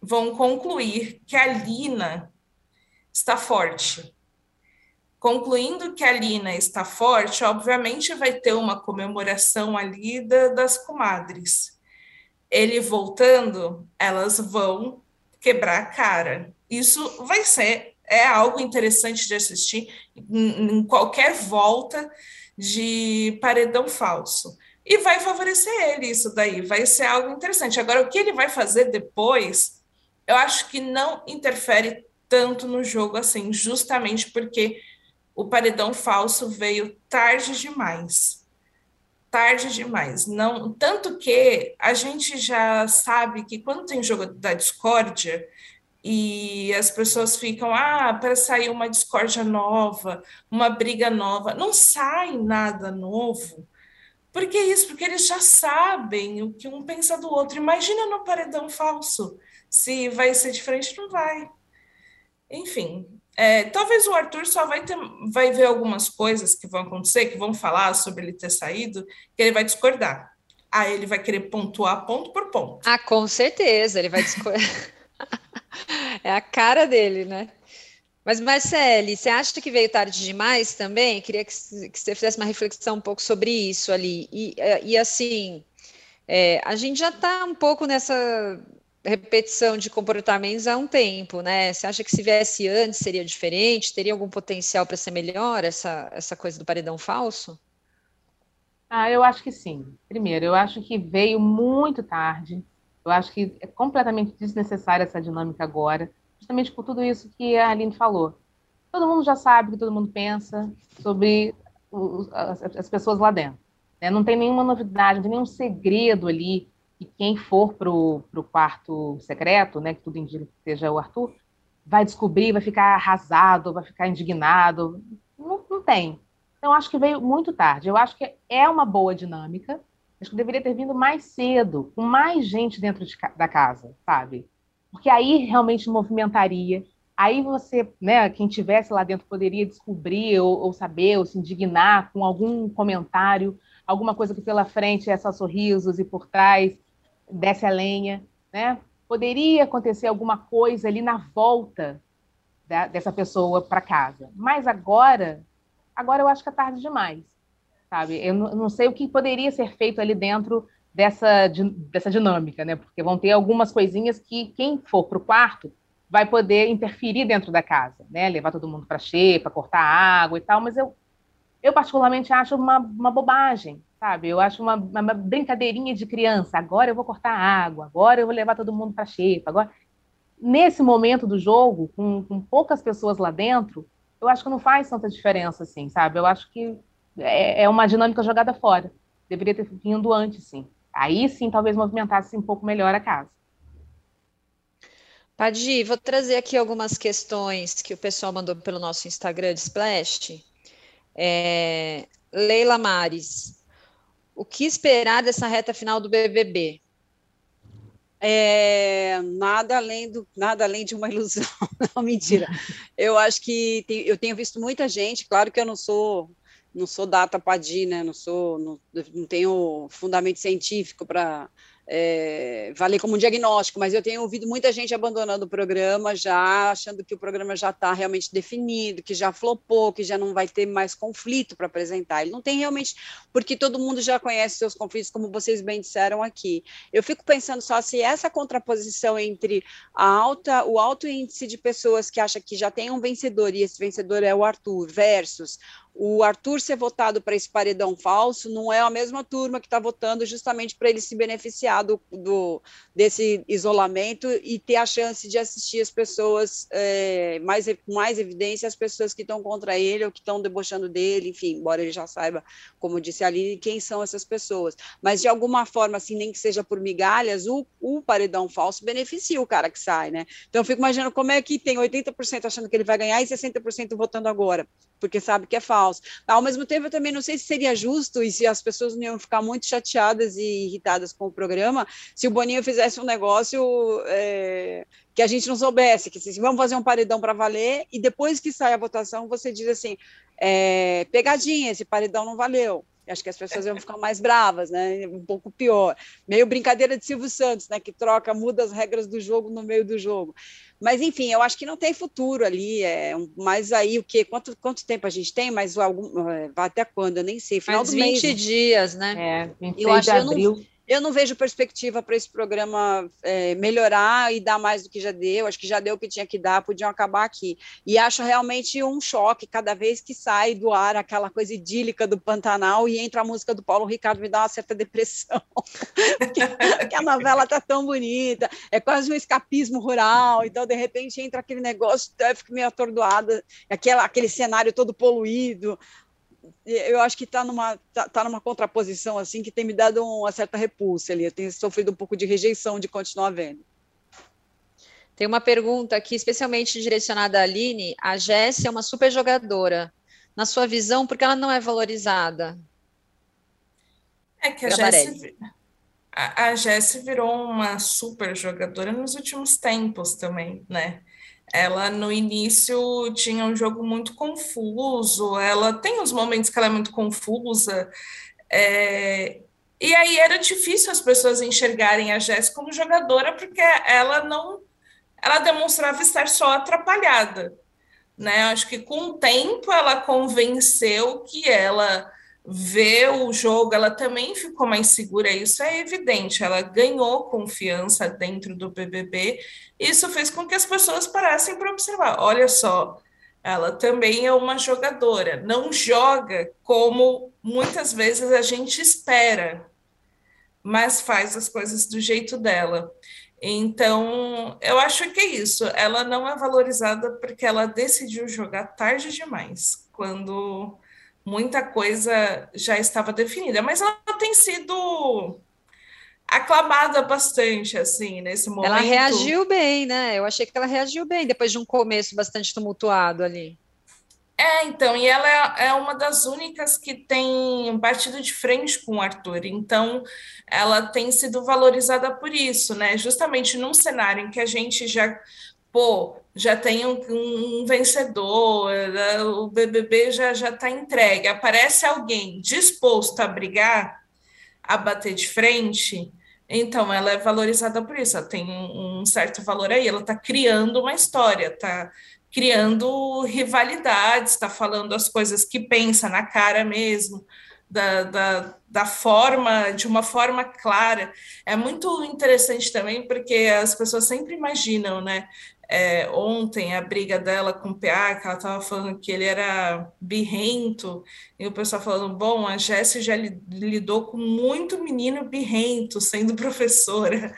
vão concluir que a Lina está forte Concluindo que a Lina está forte, obviamente vai ter uma comemoração ali da, das comadres. Ele voltando, elas vão quebrar a cara. Isso vai ser é algo interessante de assistir em, em qualquer volta de paredão falso. E vai favorecer ele isso daí, vai ser algo interessante. Agora, o que ele vai fazer depois, eu acho que não interfere tanto no jogo assim, justamente porque o paredão falso veio tarde demais. Tarde demais. Não, tanto que a gente já sabe que quando tem jogo da discórdia e as pessoas ficam, ah, para sair uma discórdia nova, uma briga nova, não sai nada novo. Por que isso? Porque eles já sabem o que um pensa do outro. Imagina no paredão falso. Se vai ser diferente, não vai. Enfim, é, talvez o Arthur só vai, ter, vai ver algumas coisas que vão acontecer, que vão falar sobre ele ter saído, que ele vai discordar. Aí ele vai querer pontuar ponto por ponto. Ah, com certeza, ele vai discordar. é a cara dele, né? Mas, Marcele, você acha que veio tarde demais também? Queria que, que você fizesse uma reflexão um pouco sobre isso ali. E, e assim, é, a gente já está um pouco nessa repetição de comportamentos há um tempo, né? Você acha que se viesse antes seria diferente? Teria algum potencial para ser melhor essa, essa coisa do paredão falso? Ah, eu acho que sim. Primeiro, eu acho que veio muito tarde. Eu acho que é completamente desnecessária essa dinâmica agora, justamente por tudo isso que a Aline falou. Todo mundo já sabe o que todo mundo pensa sobre os, as, as, pessoas lá dentro. Né? Não tem nenhuma novidade, não tem nenhum segredo ali que quem for para o quarto secreto, né, que tudo indica que seja o Arthur, vai descobrir, vai ficar arrasado, vai ficar indignado. Não, não tem. Então, acho que veio muito tarde. Eu acho que é uma boa dinâmica. Acho que deveria ter vindo mais cedo, com mais gente dentro de, da casa, sabe? Porque aí realmente movimentaria. Aí você, né, quem tivesse lá dentro poderia descobrir ou, ou saber, ou se indignar com algum comentário, alguma coisa que pela frente é só sorrisos e por trás desce a lenha, né? Poderia acontecer alguma coisa ali na volta da, dessa pessoa para casa. Mas agora, agora eu acho que é tarde demais, sabe? Eu não, sei o que poderia ser feito ali dentro dessa, dessa dinâmica, né? Porque vão ter algumas coisinhas que quem for para o quarto vai poder interferir dentro da casa, né? Levar todo mundo para xepa, cortar água e tal, mas eu, eu particularmente acho uma, uma bobagem, sabe? Eu acho uma, uma, brincadeirinha de criança. Agora eu vou cortar água, agora eu vou levar todo mundo para xepa. Agora, nesse momento do jogo, com, com, poucas pessoas lá dentro, eu acho que não faz tanta diferença, assim, sabe? Eu acho que é, é uma dinâmica jogada fora. Deveria ter vindo antes, sim. Aí sim, talvez movimentasse um pouco melhor a casa. Padi, vou trazer aqui algumas questões que o pessoal mandou pelo nosso Instagram de Splash. É, Leila Mares, O que esperar dessa reta final do BBB? É, nada além do nada além de uma ilusão, não mentira. Eu acho que tem, eu tenho visto muita gente, claro que eu não sou não sou data padina, né? não sou não, não tenho fundamento científico para é, valer como um diagnóstico, mas eu tenho ouvido muita gente abandonando o programa já, achando que o programa já está realmente definido, que já flopou, que já não vai ter mais conflito para apresentar. Ele não tem realmente, porque todo mundo já conhece seus conflitos, como vocês bem disseram aqui. Eu fico pensando só se essa contraposição entre a alta, o alto índice de pessoas que acham que já tem um vencedor e esse vencedor é o Arthur, versus o Arthur ser votado para esse paredão falso não é a mesma turma que está votando justamente para ele se beneficiar do, do, desse isolamento e ter a chance de assistir as pessoas é, mais com mais evidência, as pessoas que estão contra ele ou que estão debochando dele, enfim, embora ele já saiba, como disse ali, quem são essas pessoas. Mas de alguma forma, assim, nem que seja por migalhas, o, o paredão falso beneficia o cara que sai, né? Então eu fico imaginando como é que tem 80% achando que ele vai ganhar e 60% votando agora, porque sabe que é falso Ao mesmo tempo, eu também não sei se seria justo e se as pessoas não iam ficar muito chateadas e irritadas com o programa se o Boninho fizesse um negócio é, que a gente não soubesse, que assim, vamos fazer um paredão para valer e depois que sai a votação você diz assim, é, pegadinha, esse paredão não valeu. Acho que as pessoas iam ficar mais bravas, né? Um pouco pior. Meio brincadeira de Silvio Santos, né? Que troca, muda as regras do jogo no meio do jogo. Mas, enfim, eu acho que não tem futuro ali. É, mas aí o quê? Quanto, quanto tempo a gente tem? Mas algum, é, vai até quando? Eu nem sei. Final Mais do 20 mês, dias, né? É, 26 eu acho, de abril. Eu não, eu não vejo perspectiva para esse programa é, melhorar e dar mais do que já deu. Acho que já deu o que tinha que dar, podiam acabar aqui. E acho realmente um choque cada vez que sai do ar aquela coisa idílica do Pantanal e entra a música do Paulo Ricardo, me dá uma certa depressão. que a novela está tão bonita, é quase um escapismo rural. Então, de repente, entra aquele negócio, eu fico meio atordoada, aquela, aquele cenário todo poluído eu acho que está numa, tá, tá, numa contraposição assim que tem me dado uma certa repulsa ali. Eu tenho sofrido um pouco de rejeição de continuar vendo. Tem uma pergunta aqui, especialmente direcionada à Aline. A Jéssica é uma super jogadora. Na sua visão, por que ela não é valorizada? É que a Jéssica a, a virou uma super jogadora nos últimos tempos também, né? Ela no início tinha um jogo muito confuso, ela tem os momentos que ela é muito confusa, é, e aí era difícil as pessoas enxergarem a Jéssica como jogadora, porque ela não ela demonstrava estar só atrapalhada. Né? Acho que com o tempo ela convenceu que ela vê o jogo, ela também ficou mais segura, isso é evidente, ela ganhou confiança dentro do BBB, isso fez com que as pessoas parassem para observar, olha só, ela também é uma jogadora, não joga como muitas vezes a gente espera, mas faz as coisas do jeito dela. Então, eu acho que é isso. Ela não é valorizada porque ela decidiu jogar tarde demais, quando muita coisa já estava definida, mas ela tem sido aclamada bastante, assim, nesse momento. Ela reagiu bem, né? Eu achei que ela reagiu bem depois de um começo bastante tumultuado ali. É, então, e ela é, é uma das únicas que tem batido de frente com o Arthur, então ela tem sido valorizada por isso, né? Justamente num cenário em que a gente já pô, já tem um, um vencedor, né, o BBB já já está entregue. Aparece alguém disposto a brigar, a bater de frente, então ela é valorizada por isso. Ela tem um, certo valor aí. Ela está criando uma história, está criando rivalidades, está falando as coisas que pensa na cara mesmo. Da, da, da, forma, de uma forma clara. É muito interessante também, porque as pessoas sempre imaginam, né? É, ontem a briga dela com o PA, que ela estava falando que ele era birrento, e o pessoal falando, bom, a Jéssica já lidou com muito menino birrento sendo professora.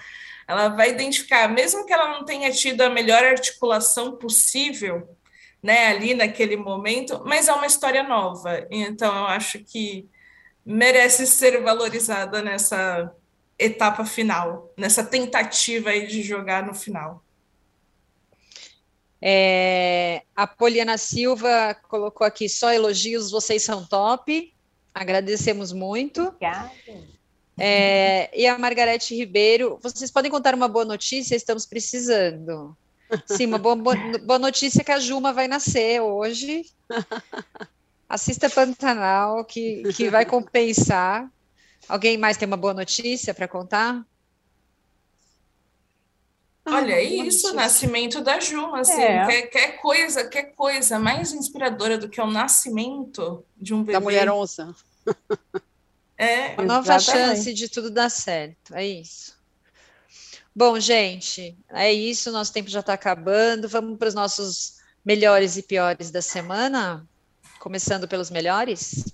Ela vai identificar, mesmo que ela não tenha tido a melhor articulação possível, né, ali naquele momento, mas é uma história nova. Então eu acho que merece ser valorizada nessa etapa final, nessa tentativa aí de jogar no final. É, a Poliana Silva colocou aqui só elogios, vocês são top. Agradecemos muito. Obrigada. É, e a Margarete Ribeiro, vocês podem contar uma boa notícia? Estamos precisando. Sim, uma boa, boa notícia é que a Juma vai nascer hoje. Assista Pantanal, que, que vai compensar. Alguém mais tem uma boa notícia para contar? Olha, é isso, o nascimento da Juma, assim, é. quer, quer, coisa, quer coisa mais inspiradora do que o nascimento de um bebê. Da mulher onça. É, uma nova exatamente. chance de tudo dar certo, é isso. Bom, gente, é isso, nosso tempo já está acabando. Vamos para os nossos melhores e piores da semana, começando pelos melhores.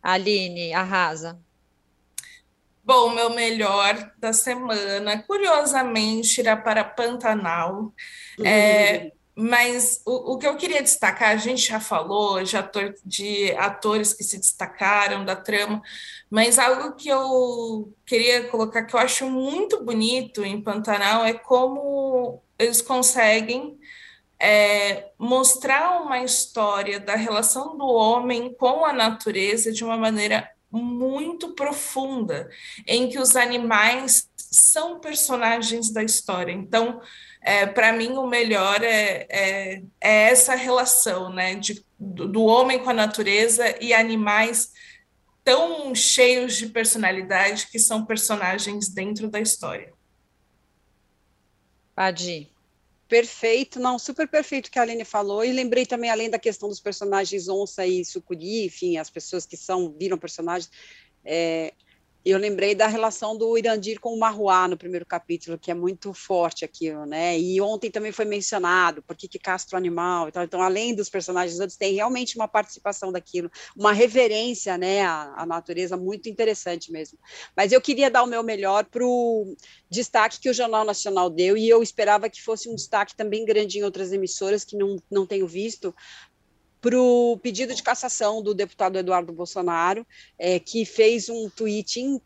Aline, arrasa. Bom, meu melhor da semana, curiosamente, irá para Pantanal. Uhum. É, mas o, o, que eu queria destacar, a gente já falou de, ator, de atores que se destacaram da trama, mas algo que eu queria colocar que eu acho muito bonito em Pantanal é como eles conseguem é, mostrar uma história da relação do homem com a natureza de uma maneira muito profunda, em que os animais são personagens da história. Então, é, para mim, o melhor é, é, é, essa relação né, de, do, do homem com a natureza e animais tão cheios de personalidade que são personagens dentro da história. Padi. Perfeito, não, super perfeito que a Aline falou, e lembrei também, além da questão dos personagens onça e sucuri, enfim, as pessoas que são, viram personagens, é, eu lembrei da relação do Irandir com o Marruá no primeiro capítulo, que é muito forte aquilo, né? E ontem também foi mencionado por que, que castra o animal e tal. Então, além dos personagens outros, tem realmente uma participação daquilo, uma reverência, né, à, à natureza muito interessante mesmo. Mas eu queria dar o meu melhor para o destaque que o Jornal Nacional deu, e eu esperava que fosse um destaque também grande em outras emissoras que não, não tenho visto, para o pedido de cassação do deputado Eduardo Bolsonaro, é, que fez um tweet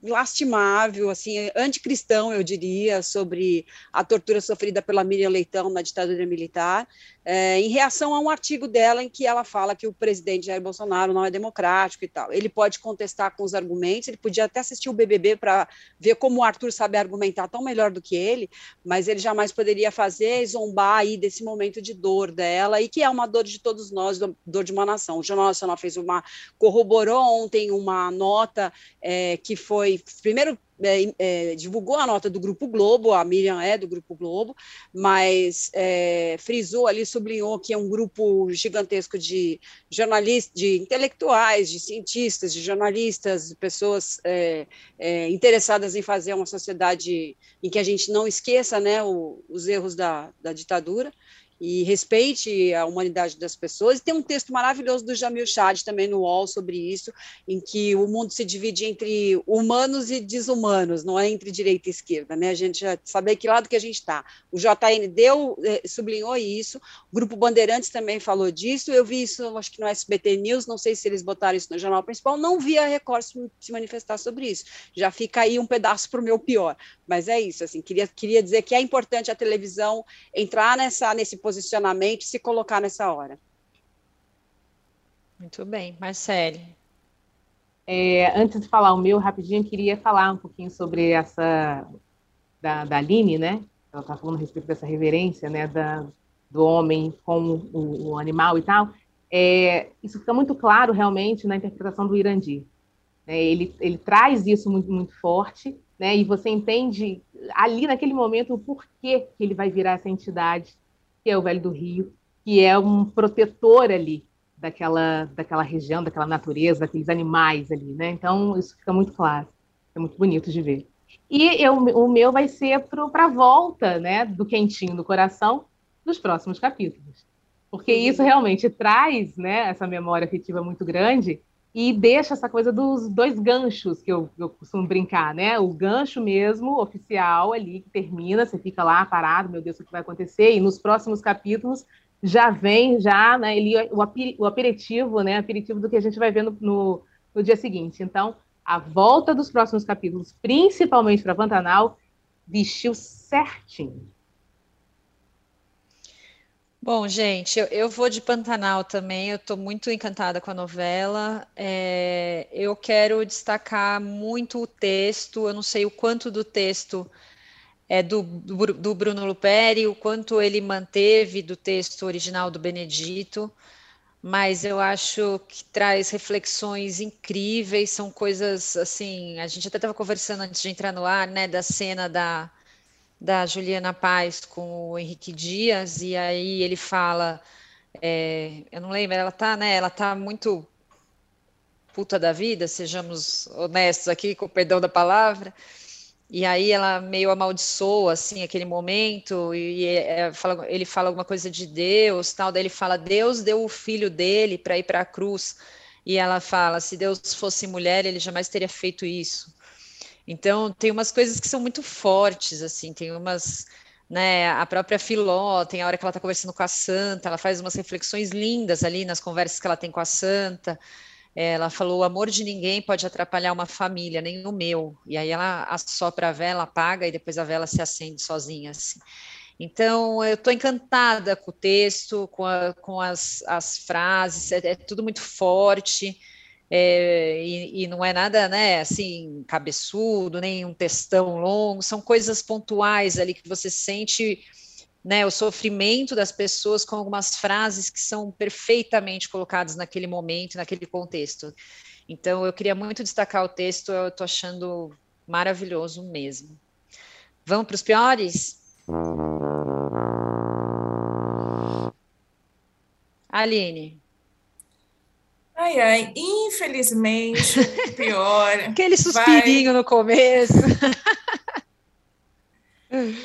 lastimável, assim, anticristão, eu diria, sobre a tortura sofrida pela Miriam Leitão na ditadura militar, é, em reação a um artigo dela em que ela fala que o presidente Jair Bolsonaro não é democrático e tal. Ele pode contestar com os argumentos, ele podia até assistir o BBB para ver como o Arthur sabe argumentar tão melhor do que ele, mas ele jamais poderia fazer zombar aí desse momento de dor dela, e que é uma dor de todos nós, dor de uma nação. O Jornal Nacional fez uma, corroborou ontem uma nota é, que foi, primeiro, é, é, divulgou a nota do Grupo Globo, a Miriam é do Grupo Globo, mas é, frisou ali, sublinhou que é um grupo gigantesco de jornalistas, de intelectuais, de cientistas, de jornalistas, pessoas é, é, interessadas em fazer uma sociedade em que a gente não esqueça né, o, os erros da, da ditadura e respeite a humanidade das pessoas. E tem um texto maravilhoso do Jamil Chad também no UOL sobre isso, em que o mundo se divide entre humanos e desumanos, não é entre direita e esquerda, né? A gente já saber que lado que a gente está. O JN deu, eh, sublinhou isso, o Grupo Bandeirantes também falou disso, eu vi isso, acho que no SBT News, não sei se eles botaram isso no Jornal Principal, não vi a Record se manifestar sobre isso. Já fica aí um pedaço para o meu pior. Mas é isso, assim, queria, queria dizer que é importante a televisão entrar nessa, nesse posicionamento se colocar nessa hora. Muito bem, Marcele. É, antes de falar o meu, rapidinho, queria falar um pouquinho sobre essa da, da Aline, né? Ela está falando a respeito dessa reverência, né, da, do homem com o, o animal e tal. É, isso fica muito claro realmente na interpretação do Irandir. É, ele, ele traz isso muito, muito forte, né? E você entende ali naquele momento o porquê que ele vai virar essa entidade que é o Velho do Rio, que é um protetor ali daquela, daquela região, daquela natureza, daqueles animais ali, né? Então, isso fica muito claro, é muito bonito de ver. E eu, o meu vai ser para a volta, né, do quentinho do coração dos próximos capítulos. Porque isso realmente traz, né, essa memória afetiva muito grande e deixa essa coisa dos dois ganchos que eu, eu costumo brincar, né? O gancho mesmo, oficial ali, que termina, você fica lá parado, meu Deus, o que vai acontecer? E nos próximos capítulos já vem, já, né, ele, o, o aperitivo, né, aperitivo do que a gente vai ver no, no, no dia seguinte. Então, a volta dos próximos capítulos, principalmente para Pantanal, vestiu certinho. Bom, gente, eu, eu vou de Pantanal também. Eu estou muito encantada com a novela. É, eu quero destacar muito o texto. Eu não sei o quanto do texto é do, do, do Bruno Luperi, o quanto ele manteve do texto original do Benedito, mas eu acho que traz reflexões incríveis. São coisas assim. A gente até estava conversando antes de entrar no ar, né, da cena da da Juliana Paz com o Henrique Dias, e aí ele fala, é, eu não lembro, ela tá, né, ela tá muito puta da vida, sejamos honestos aqui, com o perdão da palavra, e aí ela meio amaldiçoa, assim, aquele momento, e, e é, fala, ele fala alguma coisa de Deus, tal, daí ele fala, Deus deu o filho dele para ir para a cruz, e ela fala, se Deus fosse mulher, ele jamais teria feito isso. Então, tem umas coisas que são muito fortes, assim, tem umas, né, a própria Filó, tem a hora que ela está conversando com a Santa, ela faz umas reflexões lindas ali nas conversas que ela tem com a Santa, ela falou, o amor de ninguém pode atrapalhar uma família, nem o meu, e aí ela assopra a vela, apaga, e depois a vela se acende sozinha, assim. Então, eu estou encantada com o texto, com, a, com as, as frases, é, é tudo muito forte, é, e, e, não é nada, né, assim, cabeçudo, nem um textão longo, são coisas pontuais ali que você sente, né, o sofrimento das pessoas com algumas frases que são perfeitamente colocadas naquele momento, naquele contexto. Então, eu queria muito destacar o texto, eu estou achando maravilhoso mesmo. Vamos para os piores? Aline. Ai, ai, infelizmente, pior. Aquele suspirinho vai... no começo.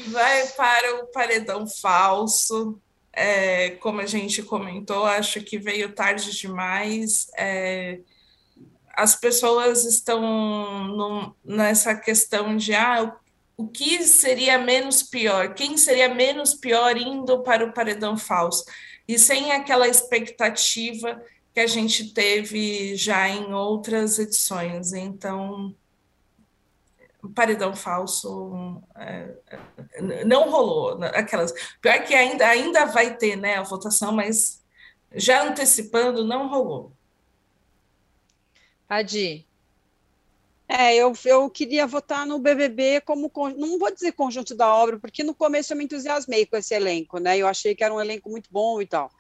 vai para o paredão falso. É, como a gente comentou, acho que veio tarde demais. É, as pessoas estão nessa questão de ah, o, o que seria menos pior? Quem seria menos pior indo para o paredão falso? E sem aquela expectativa que a gente teve já em outras edições. Então, paredão falso é, é, não rolou. Né, aquelas pior que ainda ainda vai ter, né, a votação, mas já antecipando não rolou. Adi. É, eu, eu queria votar no BBB como, não vou dizer conjunto da obra, porque no começo eu me entusiasmei com esse elenco, né? Eu achei que era um elenco muito bom e tal.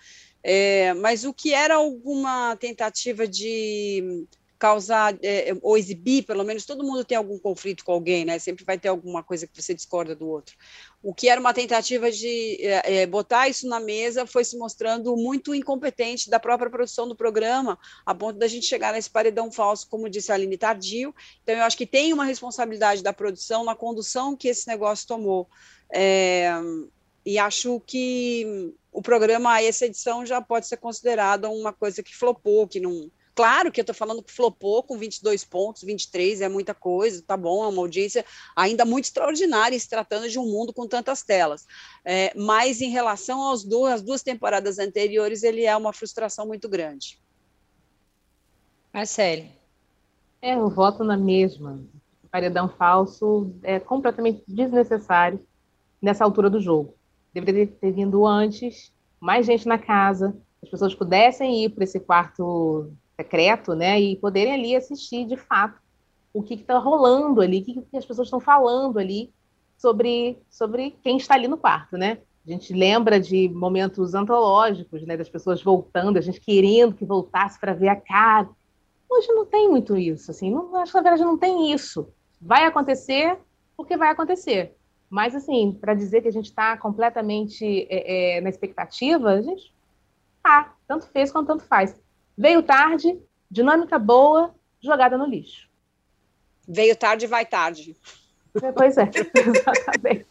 É, mas o que era alguma tentativa de causar é, ou exibir, pelo menos todo mundo tem algum conflito com alguém, né? Sempre vai ter alguma coisa que você discorda do outro. O que era uma tentativa de é, é botar isso na mesa foi se mostrando muito incompetente da própria produção do programa, a ponto da gente chegar nesse paredão falso, como disse a Aline Tardio. Então, eu acho que tem uma responsabilidade da produção na condução que esse negócio tomou. É, e acho que o programa, essa edição já pode ser considerada uma coisa que flopou, que não. Claro que eu estou falando que flopou com 22 pontos, 23 é muita coisa, tá bom, é uma audiência ainda muito extraordinária, se tratando de um mundo com tantas telas. É, mas em relação às duas, duas temporadas anteriores, ele é uma frustração muito grande. Marcele. É, eu voto na mesma. Paredão falso é completamente desnecessário nessa altura do jogo deveria ter vindo antes, mais gente na casa, as pessoas pudessem ir para esse quarto secreto, né, e poderem ali assistir de fato o que está rolando ali, o que, que as pessoas estão falando ali sobre, sobre quem está ali no quarto, né? A gente lembra de momentos antológicos, né, das pessoas voltando, a gente querendo que voltasse para ver a cara. Hoje não tem muito isso, assim, não, acho que na verdade não tem isso. Vai acontecer porque vai acontecer. Mas, assim, para dizer que a gente está completamente é, é, na expectativa, a gente tá, tanto fez quanto tanto faz. Veio tarde, dinâmica boa, jogada no lixo. Veio tarde, vai tarde. É, pois é, exatamente.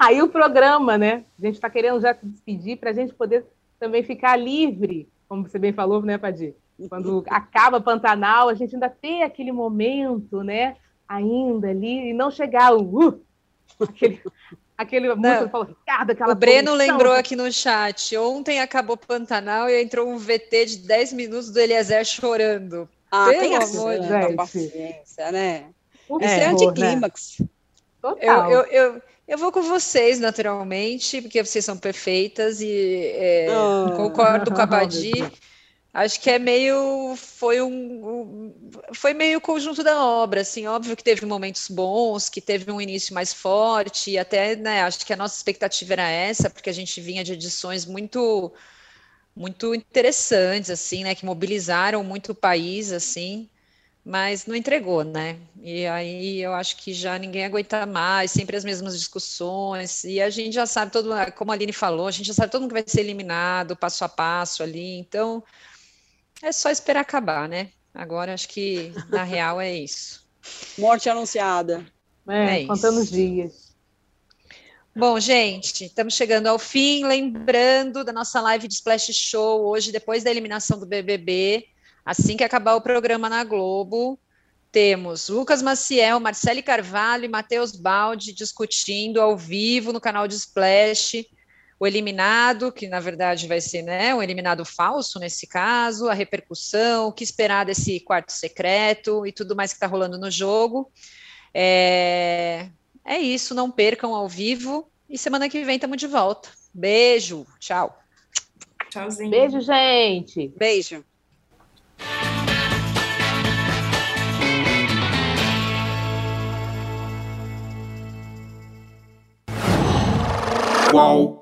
Aí o programa, né? A gente está querendo já se despedir para a gente poder também ficar livre, como você bem falou, né, Padir? Quando acaba Pantanal, a gente ainda tem aquele momento, né? Ainda ali, e não chegar o uh, Aquele, aquele músico falou, Ricardo, aquela O Breno lembrou aqui no chat. Ontem acabou Pantanal e entrou um VT de 10 minutos do Eliezer chorando. Ah, Pelo tem amor de paciência, né? Isso é, é anticlímax. Né? Total. Eu, eu, eu, Eu vou com vocês, naturalmente, porque vocês são perfeitas e é, oh. concordo com a Badi. Acho que é meio foi um, foi meio conjunto da obra, assim, óbvio que teve momentos bons, que teve um início mais forte, e até, né, acho que a nossa expectativa era essa, porque a gente vinha de edições muito muito interessantes, assim, né, que mobilizaram muito o país, assim, mas não entregou, né? E aí eu acho que já ninguém aguenta mais, sempre as mesmas discussões, e a gente já sabe todo, como a Aline falou, a gente já sabe todo mundo que vai ser eliminado, passo a passo ali, então é só esperar acabar, né? Agora acho que na real é isso. Morte anunciada. É, é contando os dias. Bom, gente, estamos chegando ao fim. Lembrando da nossa live de Splash Show hoje, depois da eliminação do BBB, assim que acabar o programa na Globo, temos Lucas Maciel, Marcele Carvalho e Matheus Baldi discutindo ao vivo no canal de Splash o eliminado, que na verdade vai ser né, um eliminado falso nesse caso, a repercussão, o que esperar desse quarto secreto e tudo mais que está rolando no jogo. É, é isso, não percam ao vivo e semana que vem estamos de volta. Beijo, tchau. Tchauzinho. Beijo, gente. Beijo. Qual?